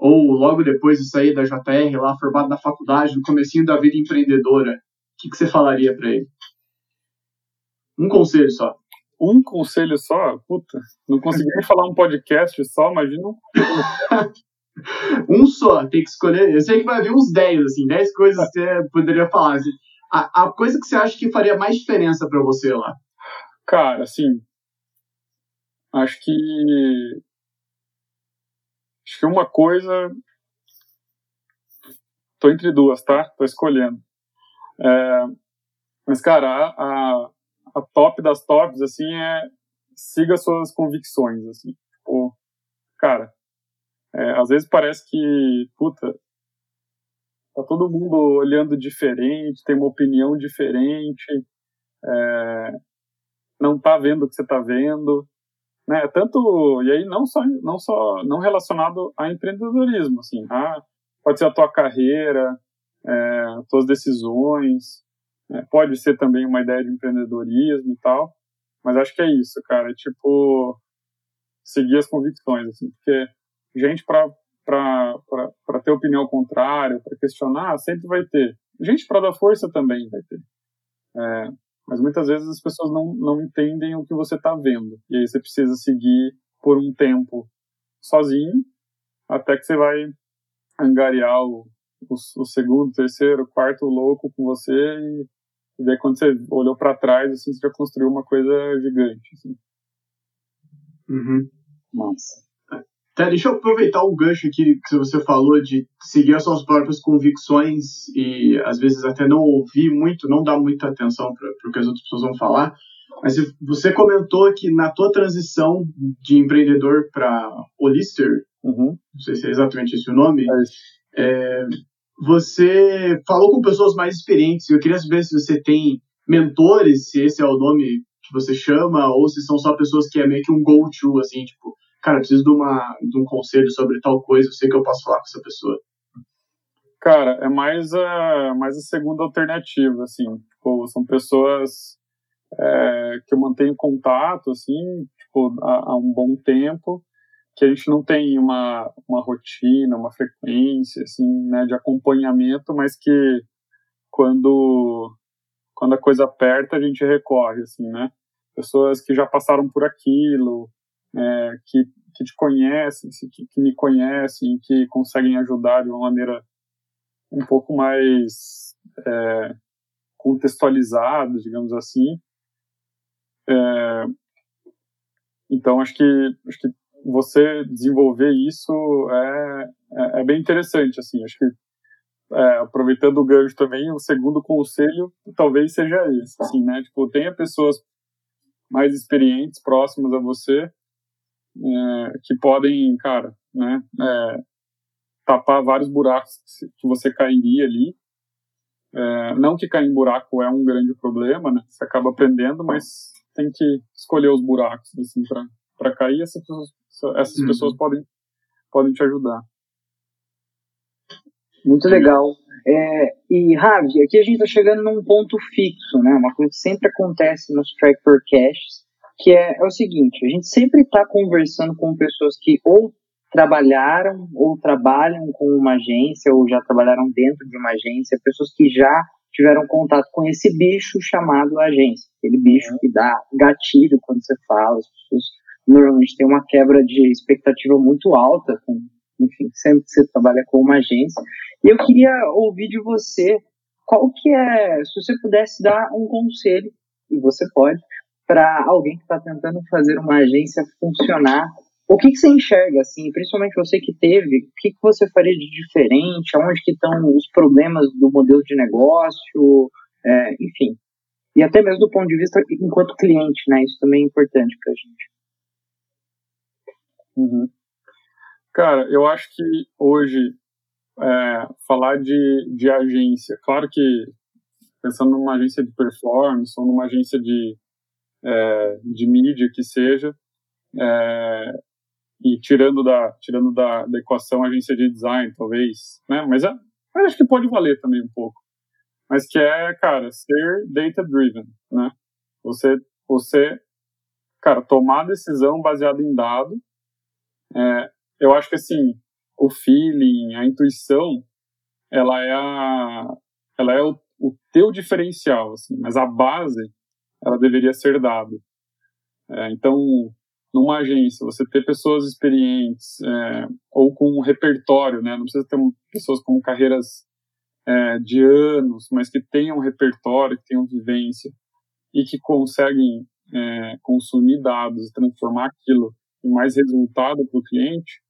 ou logo depois de sair da JR, lá formado na faculdade, no comecinho da vida empreendedora, o que, que você falaria para ele? Um conselho só. Um conselho só? Puta, não consegui nem falar um podcast só, imagina um Um só, tem que escolher. Eu sei que vai vir uns 10, assim, 10 coisas que você poderia falar. Assim. A, a coisa que você acha que faria mais diferença para você lá? Cara, assim, acho que acho que uma coisa tô entre duas tá? Tô escolhendo. É, mas cara a, a, top das tops assim é siga suas convicções assim. Tipo, cara é, às vezes parece que puta tá todo mundo olhando diferente tem uma opinião diferente é, não tá vendo o que você tá vendo né? Tanto e aí não só não só não relacionado a empreendedorismo, assim, ah, pode ser a tua carreira, é, tuas decisões, é, pode ser também uma ideia de empreendedorismo e tal, mas acho que é isso, cara, é tipo seguir as convicções, assim, porque gente para para ter opinião contrária, para questionar, sempre vai ter. Gente para dar força também vai ter. É, mas muitas vezes as pessoas não, não entendem o que você está vendo. E aí você precisa seguir por um tempo sozinho, até que você vai angariar o, o, o segundo, terceiro, quarto louco com você e, e daí quando você olhou para trás, assim, você já construiu uma coisa gigante. Assim. Uhum. Nossa. Tá, deixa eu aproveitar o gancho aqui que você falou de seguir as suas próprias convicções e às vezes até não ouvir muito, não dar muita atenção para o que as outras pessoas vão falar. Mas você comentou que na tua transição de empreendedor para Olister, uhum. não sei se é exatamente esse o nome, é é, você falou com pessoas mais experientes. Eu queria saber se você tem mentores, se esse é o nome que você chama, ou se são só pessoas que é meio que um go-to, assim, tipo, cara, preciso de, uma, de um conselho sobre tal coisa, eu sei que eu posso falar com essa pessoa? Cara, é mais a, mais a segunda alternativa, assim. Tipo, são pessoas é, que eu mantenho contato, assim, tipo, há, há, um bom tempo, que a gente não tem uma, uma rotina, uma frequência, assim, né, de acompanhamento, mas que quando, quando a coisa aperta, a gente recorre, assim, né? Pessoas que já passaram por aquilo, é, que, que te conhecem, que, que me conhecem, que conseguem ajudar de uma maneira um pouco mais é, contextualizada, digamos assim. É, então, acho que, acho que você desenvolver isso é, é, é bem interessante, assim, acho que é, aproveitando o gancho também, o segundo conselho talvez seja esse, assim, né, tipo, tenha pessoas mais experientes, próximas a você, é, que podem, cara, né, é, tapar vários buracos que você cairia ali. É, não que cair em buraco é um grande problema, né, você acaba aprendendo, mas tem que escolher os buracos, assim, para cair, essas pessoas, essas uhum. pessoas podem, podem te ajudar. Muito legal. É, e, Ravi, aqui a gente está chegando num ponto fixo, né? Uma coisa que sempre acontece nos Track Caches, que é, é o seguinte, a gente sempre está conversando com pessoas que ou trabalharam ou trabalham com uma agência ou já trabalharam dentro de uma agência, pessoas que já tiveram contato com esse bicho chamado agência, aquele bicho que dá gatilho quando você fala, as pessoas normalmente têm uma quebra de expectativa muito alta, com, enfim, sempre que você trabalha com uma agência. E eu queria ouvir de você qual que é, se você pudesse dar um conselho, e você pode, para alguém que está tentando fazer uma agência funcionar o que, que, você enxerga, assim, principalmente você que teve, o que, que você faria de diferente, aonde que estão os problemas do modelo de negócio, é, enfim. E até mesmo do ponto de vista enquanto cliente, né, isso também é importante para a gente. Uhum. Cara, eu acho que hoje, é, falar de, de agência, claro que pensando numa agência de performance ou numa agência de, é, de mídia que seja, é, e tirando da tirando da, da equação agência de design talvez né? Mas, é, mas acho que pode valer também um pouco. Mas que é cara ser data driven né? Você você cara tomar decisão baseada em dado é, eu acho que assim o feeling a intuição ela é a ela é o, o teu diferencial assim mas a base ela deveria ser dado é, então numa agência, você ter pessoas experientes é, ou com um repertório, né? Não precisa ter pessoas com carreiras é, de anos, mas que tenham repertório, que tenham vivência e que conseguem é, consumir dados e transformar aquilo em mais resultado para o cliente.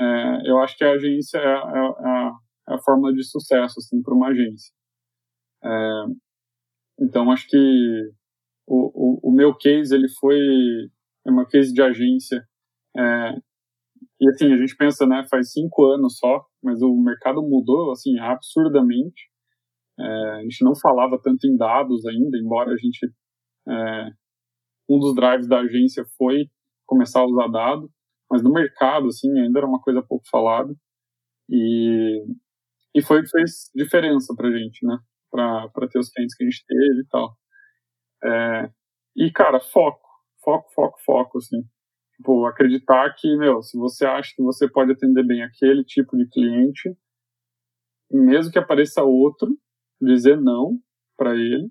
É, eu acho que a agência é, é, é a, é a fórmula de sucesso assim para uma agência. então acho que o, o, o meu case ele foi é uma case de agência. É, e assim, a gente pensa, né, faz cinco anos só, mas o mercado mudou, assim, absurdamente. É, a gente não falava tanto em dados ainda, embora a gente... É, um dos drives da agência foi começar a usar dados, mas no mercado, assim, ainda era uma coisa pouco falada. E, e foi fez diferença pra gente, né, para ter os clientes que a gente teve e tal. É, e, cara, foco foco, foco, foco, assim. Tipo, acreditar que, meu, se você acha que você pode atender bem aquele tipo de cliente, mesmo que apareça outro, dizer não para ele,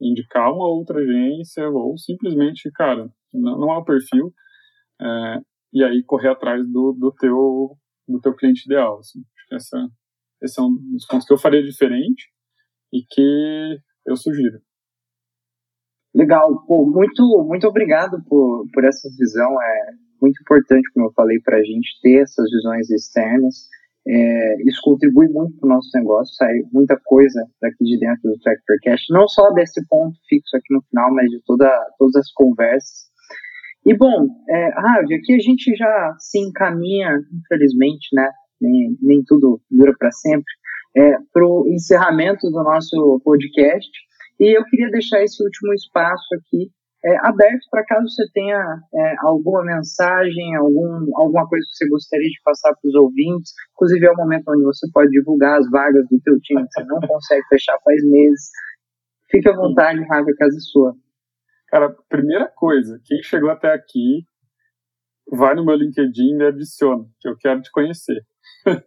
indicar uma outra agência, ou simplesmente, cara, não, não é o perfil, é, e aí correr atrás do, do, teu, do teu cliente ideal. Assim. Essa, esse é um dos pontos que eu faria diferente e que eu sugiro. Legal, pô, muito, muito obrigado por, por essa visão. É muito importante, como eu falei, para a gente ter essas visões externas. É, isso contribui muito para o nosso negócio, sai muita coisa daqui de dentro do Tractor Cash, não só desse ponto fixo aqui no final, mas de toda, todas as conversas. E bom, é, aqui a gente já se encaminha, infelizmente, né? Nem, nem tudo dura para sempre, é, para o encerramento do nosso podcast. E eu queria deixar esse último espaço aqui é, abertos para caso você tenha é, alguma mensagem, algum, alguma coisa que você gostaria de passar para os ouvintes. Inclusive é o momento onde você pode divulgar as vagas do teu time que você não consegue fechar faz meses. Fique à vontade, Rafa, a casa é sua. Cara, primeira coisa, quem chegou até aqui, vai no meu LinkedIn e me adiciona, que eu quero te conhecer. é,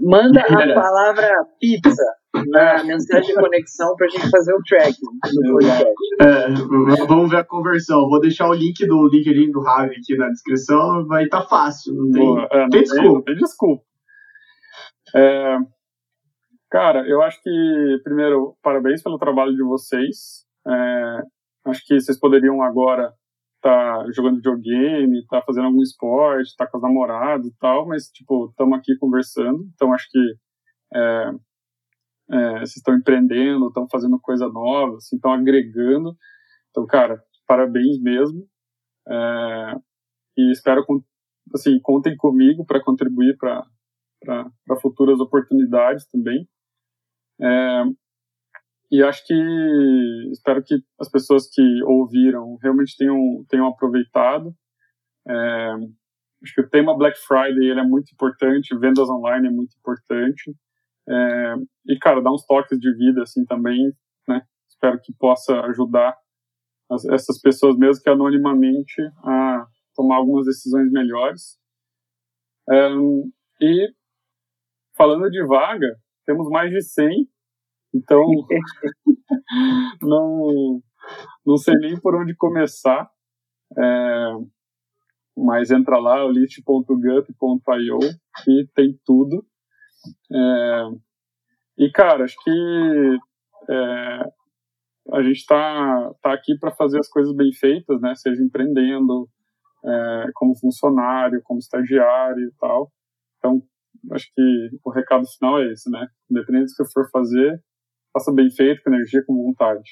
manda a palavra pizza na mensagem de conexão para a gente fazer o tracking do podcast. É, vamos ver a conversão. Vou deixar o link do LinkedIn do Ravi aqui na descrição. Vai estar tá fácil, não tem, Boa, é, não tem desculpa. Tem, desculpa. É, cara, eu acho que, primeiro, parabéns pelo trabalho de vocês. É, acho que vocês poderiam agora tá jogando videogame, tá fazendo algum esporte, tá com as namoradas e tal, mas, tipo, estamos aqui conversando, então acho que é, vocês estão empreendendo, estão fazendo coisa nova, assim, estão agregando. Então, cara, parabéns mesmo. É, e espero, assim, contem comigo para contribuir para futuras oportunidades também. É, e acho que espero que as pessoas que ouviram realmente tenham, tenham aproveitado. É, acho que o tema Black Friday ele é muito importante, vendas online é muito importante. É, e, cara, dar uns toques de vida, assim, também, né? Espero que possa ajudar as, essas pessoas, mesmo que anonimamente, a tomar algumas decisões melhores. É, e, falando de vaga, temos mais de 100, então não, não sei nem por onde começar. É, mas entra lá, list.gup.io e tem tudo. É, e, cara, acho que é, a gente está tá aqui para fazer as coisas bem feitas, né? Seja empreendendo, é, como funcionário, como estagiário e tal. Então, acho que o recado final é esse, né? Independente do que eu for fazer, faça bem feito, com energia, com vontade.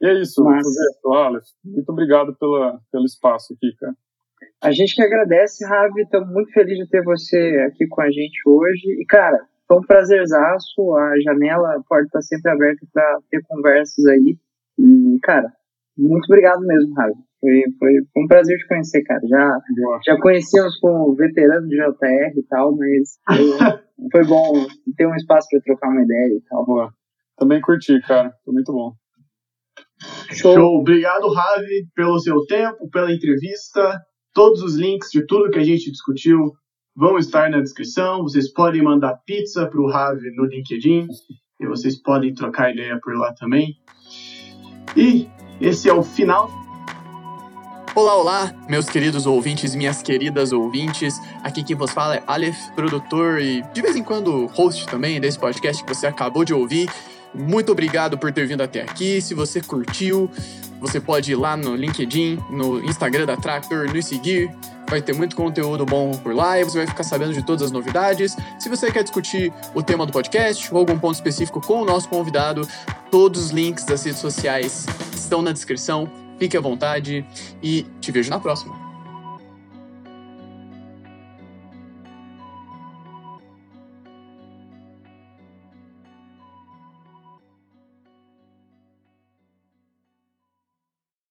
E é isso, Mas... Aleph. Muito obrigado pela, pelo espaço aqui, cara. A gente que agradece, Ravi. Estamos muito felizes de ter você aqui com a gente hoje. E, cara, foi um prazerzaço. A janela, a porta está sempre aberta para ter conversas aí. E, cara, muito obrigado mesmo, Ravi. Foi, foi, foi, um prazer te conhecer, cara. Já, já conhecíamos como veterano de JR e tal, mas foi, foi bom ter um espaço para trocar uma ideia e tal. Boa. Também curti, cara. Foi muito bom. Show. Show. Obrigado, Ravi, pelo seu tempo, pela entrevista. Todos os links de tudo que a gente discutiu vão estar na descrição. Vocês podem mandar pizza para o Ravi no LinkedIn e vocês podem trocar ideia por lá também. E esse é o final. Olá, olá, meus queridos ouvintes minhas queridas ouvintes. Aqui quem vos fala é Aleph, produtor e de vez em quando host também desse podcast que você acabou de ouvir. Muito obrigado por ter vindo até aqui. Se você curtiu, você pode ir lá no LinkedIn, no Instagram da Tractor, nos seguir. Vai ter muito conteúdo bom por lá e você vai ficar sabendo de todas as novidades. Se você quer discutir o tema do podcast ou algum ponto específico com o nosso convidado, todos os links das redes sociais estão na descrição. Fique à vontade e te vejo na próxima.